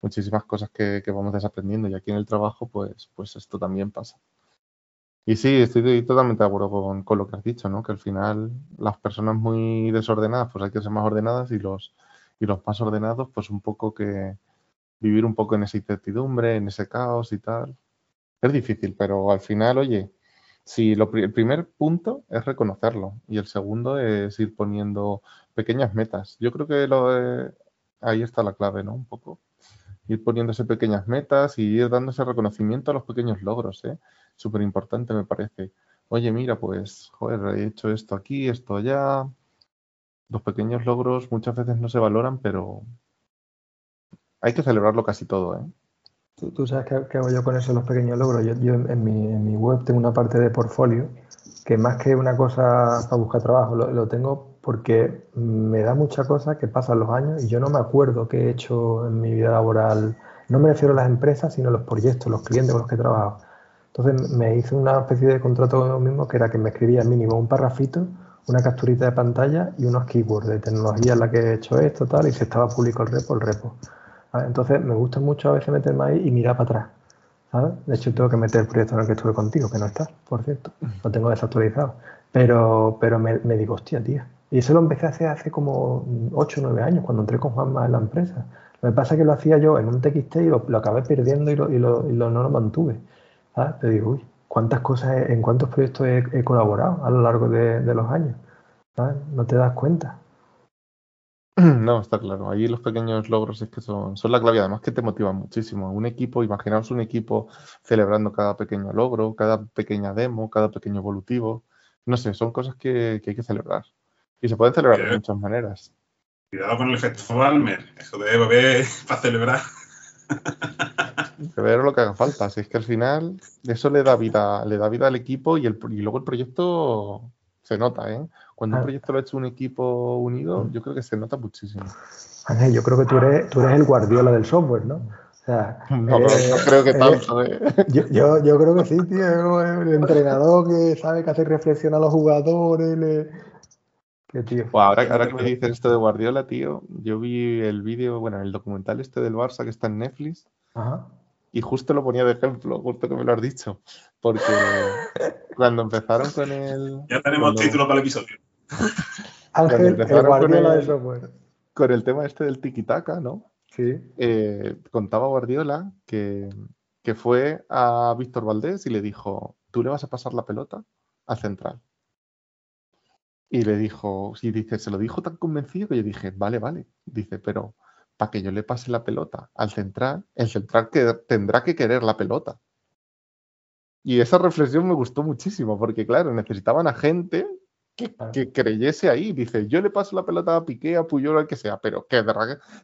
muchísimas cosas que, vamos desaprendiendo. Y aquí en el trabajo, pues, pues esto también pasa. Y sí, estoy totalmente de acuerdo con, con, lo que has dicho, ¿no? Que al final las personas muy desordenadas, pues hay que ser más ordenadas y los, y los más ordenados, pues un poco que, vivir un poco en esa incertidumbre, en ese caos y tal. Es difícil, pero al final, oye, si lo, el primer punto es reconocerlo y el segundo es ir poniendo pequeñas metas. Yo creo que lo ahí está la clave, ¿no? Un poco. Ir poniéndose pequeñas metas y ir dando ese reconocimiento a los pequeños logros, ¿eh? Súper importante me parece. Oye, mira, pues, joder, he hecho esto aquí, esto allá. Los pequeños logros muchas veces no se valoran, pero, hay que celebrarlo casi todo, ¿eh? Tú, sabes qué, hago yo con eso, los pequeños logros. Yo, en, mi, web tengo una parte de portfolio que más que una cosa para buscar trabajo, lo, tengo porque me da mucha cosa que pasan los años y yo no me acuerdo qué he hecho en mi vida laboral. No me refiero a las empresas, sino a los proyectos, los clientes con los que he trabajado. Entonces me hice una especie de contrato conmigo mismo que era que me escribía mínimo un parrafito, una capturita de pantalla y unos keywords de tecnología en la que he hecho esto, tal, y si estaba público el repo, el repo. Entonces me gusta mucho a veces meterme ahí y mirar para atrás. ¿sabes? De hecho, tengo que meter el proyecto en el que estuve contigo, que no está, por cierto. Lo tengo desactualizado. Pero, pero me, digo, hostia, tía. Y eso lo empecé a hacer hace como 8 o 9 años, cuando entré con Juanma en la empresa. Lo que pasa es que lo hacía yo en un TXT y lo, acabé perdiendo y, lo, y, lo, y no lo mantuve. Te digo, uy, ¿cuántas cosas, en cuántos proyectos he, colaborado a lo largo de, de los años? No te das cuenta. [CLEARS THROAT] No, está claro. Ahí los pequeños logros es que son, son la clave, además que te motivan muchísimo. Un equipo, imaginaos un equipo celebrando cada pequeño logro, cada pequeña demo, cada pequeño evolutivo. No sé, son cosas que, hay que celebrar. Y se pueden celebrar de muchas maneras. Cuidado con el efecto Balmer, eso de beber para celebrar. Beber lo que haga falta. Si es que al final eso le da vida, le da vida al equipo y, el, y luego el proyecto se nota, ¿eh? Cuando un ah. proyecto lo ha hecho un equipo unido, mm. yo creo que se nota muchísimo. Ángel, yo creo que tú eres, tú eres el guardiola del software, ¿no? O sea, no, no creo que tanto. ¿eh? Yo, yo, creo que sí, tío. El entrenador que sabe que hace reflexionar a los jugadores. Qué tío. ahora, ahora que me dices esto de Guardiola, tío, yo vi el vídeo, bueno, el documental este del Barça que está en Netflix. Ajá. Y justo lo ponía de ejemplo, justo que me lo has dicho. Porque [LAUGHS] cuando empezaron con el. Ya tenemos título para el episodio. [LAUGHS] Ángel, el Guardiola de software. Con el tema este del tiki-taka, ¿no? Sí. Eh, contaba Guardiola que, que fue a Víctor Valdés y le dijo: Tú le vas a pasar la pelota al central. Y le dijo, y dice, se lo dijo tan convencido que yo dije, vale, vale. Dice, pero para que yo le pase la pelota al central, el central que tendrá que querer la pelota. Y esa reflexión me gustó muchísimo, porque claro, necesitaban a gente que, creyese ahí. Dice, yo le paso la pelota a Piqué, a Puyol, al que sea, pero que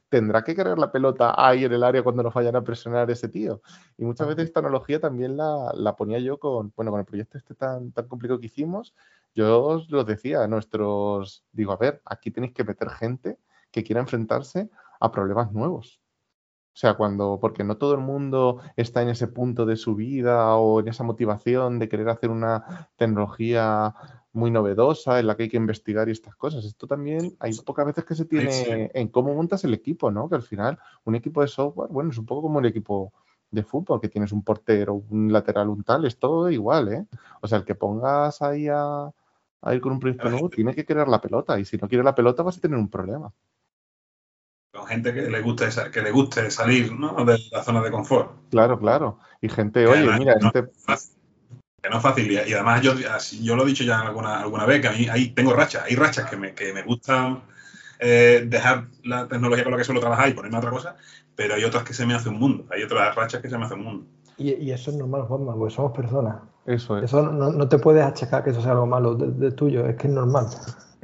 tendrá que querer la pelota ahí en el área cuando nos vayan a presionar ese tío. Y muchas veces esta analogía también la, ponía yo con, bueno, con el proyecto este tan, tan complicado que hicimos. Yo os lo decía a nuestros, digo, a ver, aquí tenéis que meter gente que quiera enfrentarse a problemas nuevos. O sea, cuando, porque no todo el mundo está en ese punto de su vida o en esa motivación de querer hacer una tecnología muy novedosa en la que hay que investigar y estas cosas. Esto también hay pocas veces que se tiene en cómo montas el equipo, ¿no? Que al final un equipo de software, bueno, es un poco como el equipo de fútbol, que tienes un portero, un lateral, un tal, es todo igual, ¿eh? O sea, el que pongas ahí a, ir con un proyecto nuevo [LAUGHS] tiene que querer la pelota y si no quiere la pelota vas a tener un problema con gente que le guste que le guste salir de la zona de confort. Claro, claro. Y gente, oye, mira, no, este... que no es fácil. Y, además yo, yo lo he dicho ya alguna, alguna vez, que a mí ahí tengo rachas, hay rachas que me, que me gustan eh, dejar la tecnología con la que suelo trabajar y ponerme a otra cosa, pero hay otras que se me hace un mundo, hay otras rachas que se me hace un mundo. Y, eso es normal, Juanma, porque somos personas. Eso es. Eso no, te puedes achacar que eso sea algo malo de tuyo, es que es normal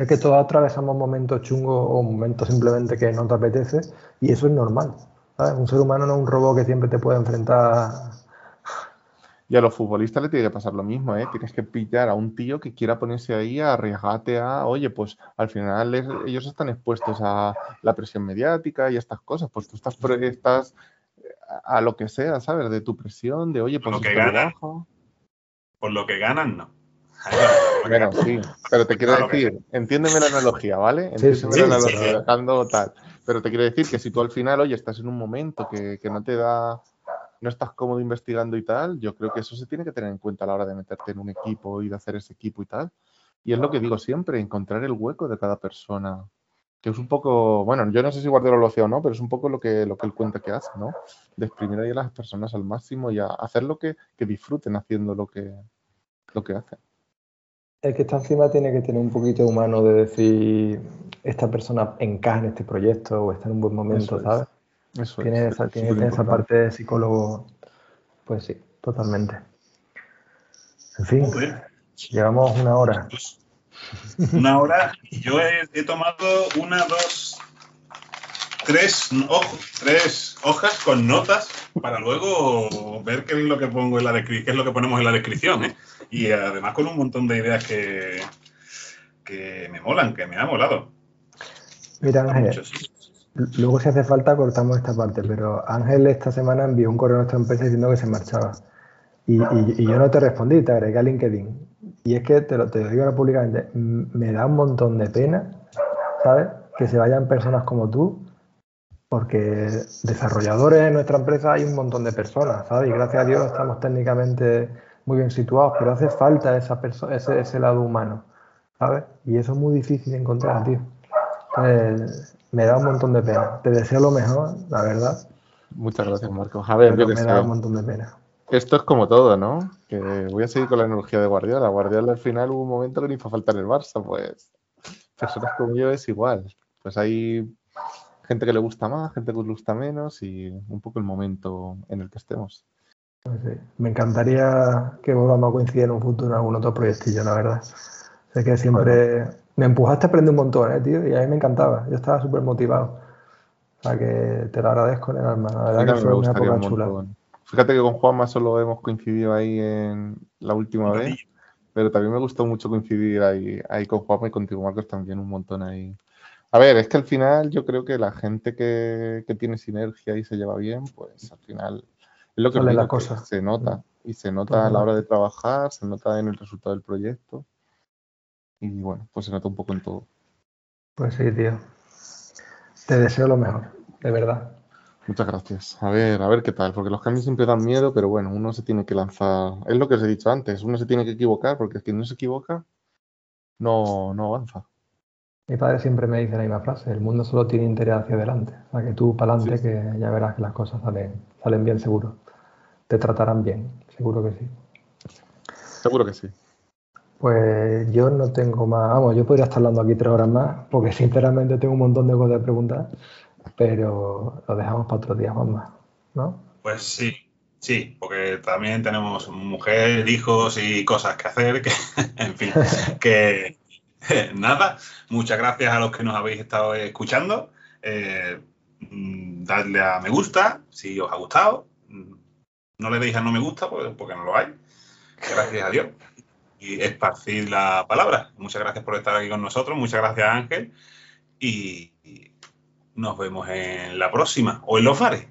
es que todos atravesamos momentos chungos o momentos simplemente que no te apetece y eso es normal. Un ser humano no es un robot que siempre te puede enfrentar. Y a los futbolistas le tiene que pasar lo mismo, ¿eh? Tienes que pillar a un tío que quiera ponerse ahí a arriesgarte a, oye, pues al final ellos están expuestos a la presión mediática y estas cosas, pues tú estás, estás a lo que sea, ¿sabes? De tu presión, de, oye, pues... Lo que ganan, por lo que ganan, no. [LAUGHS] Bueno, sí, pero te quiero decir, entiéndeme la analogía, ¿vale? Entiéndeme la analogía, dejando tal. Pero te quiero decir que si tú al final, oye, estás en un momento que, no te da, no estás cómodo investigando y tal, yo creo que eso se tiene que tener en cuenta a la hora de meterte en un equipo y de hacer ese equipo y tal. Y es lo que digo siempre, encontrar el hueco de cada persona. Que es un poco, bueno, yo no sé si Guardiola lo hacía o no, pero es un poco lo que, lo que él cuenta que hace, ¿no? De exprimir ahí a las personas al máximo y a hacer lo que, que disfruten haciendo lo que, lo que hacen el que está encima tiene que tener un poquito humano de decir, esta persona encaja en este proyecto o está en un buen momento, ¿sabes? Eso tiene esa, tiene esa parte de psicólogo, pues sí, totalmente. En fin, llevamos una hora. Una hora y yo he, tomado una, dos, tres, tres hojas con notas para luego ver qué es lo que pongo en la qué es lo que ponemos en la descripción, ¿eh? Y además con un montón de ideas que, que me molan, que me ha molado. Mira, Ángel, luego si hace falta cortamos esta parte, pero Ángel esta semana envió un correo a nuestra empresa diciendo que se marchaba. Y, yo no te respondí, te agregué a LinkedIn. Y es que te lo, te digo ahora públicamente, me da un montón de pena, ¿sabes? Que se vayan personas como tú, porque desarrolladores en nuestra empresa hay un montón de personas, ¿sabes? Y gracias a Dios estamos técnicamente muy bien situados, pero hace falta esa ese, ese lado humano, ¿sabes? Y eso es muy difícil de encontrar, tío. me da un montón de pena. Te deseo lo mejor, la verdad. Muchas gracias, Marco. A ver, me da un montón de pena. Esto es como todo, ¿no? Que voy a seguir con la analogía de Guardiola. Guardiola al final hubo un momento que ni fue faltar el Barça, pues personas como yo es igual. Pues hay gente que le gusta más, gente que le gusta menos y un poco el momento en el que estemos. Me encantaría que volvamos a coincidir en un futuro en algún otro proyectillo, la verdad. Sé que siempre me empujaste a aprender un montón, ¿eh, tío, y a mí me encantaba. Yo estaba súper motivado. O sea que te lo agradezco en el alma. La verdad que fue una época chula. Fíjate que con Juanma solo hemos coincidido ahí en la última vez, pero también me gustó mucho coincidir ahí, ahí con Juanma y contigo, Marcos, también un montón ahí. A ver, es que al final yo creo que la gente que, que tiene sinergia y se lleva bien, pues al final es lo que, la cosa. se nota. Y se nota a la hora de trabajar, se nota en el resultado del proyecto. Y bueno, pues se nota un poco en todo. Pues sí, tío. Te deseo lo mejor, de verdad. Muchas gracias. A ver, a ver qué tal, porque los cambios siempre dan miedo, pero bueno, uno se tiene que lanzar. Es lo que os he dicho antes, uno se tiene que equivocar, porque quien no se equivoca no, no avanza. Mi padre siempre me dice la misma frase, el mundo solo tiene interés hacia adelante. O sea, que tú para adelante, que ya verás que las cosas salen, salen bien seguro. Te tratarán bien, seguro que sí. Seguro que sí. Pues yo no tengo más, vamos, yo podría estar hablando aquí tres horas más, porque sinceramente tengo un montón de cosas de preguntar. Pero lo dejamos para otro día, Juanma, ¿no? Pues sí, sí, porque también tenemos mujer, hijos y cosas que hacer, que, [LAUGHS] en fin, [LAUGHS] que [LAUGHS] nada, muchas gracias a los que nos habéis estado escuchando. Eh, mm, dadle a me gusta si os ha gustado. No le deis a no me gusta porque, porque no lo hay. Gracias a Dios. Y esparcir la palabra. Muchas gracias por estar aquí con nosotros. Muchas gracias, Ángel. Y nos vemos en la próxima o en los bares.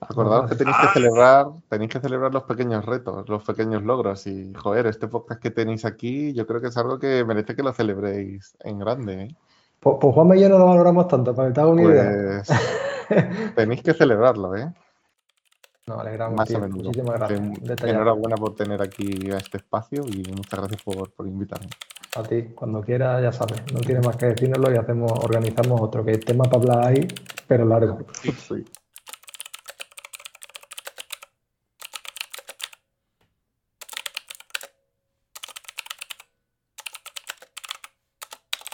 Acordaos que tenéis que Ah. celebrar, tenéis que celebrar los pequeños retos, los pequeños logros. Y joder, este podcast que tenéis aquí, yo creo que es algo que merece que lo celebréis en grande. ¿eh? Pues, pues Juanma y yo no lo valoramos tanto, para que te haga una idea. Pues [LAUGHS] tenéis que celebrarlo, ¿eh? Nos alegramos, Más tío. a menudo. Muchísimas gracias. Enhorabuena por tener aquí a este espacio y muchas gracias por, por invitarme. A ti, cuando quieras, ya sabes. No tienes más que decírnoslo y hacemos, organizamos otro, que hay tema para hablar ahí, pero largo. Sí.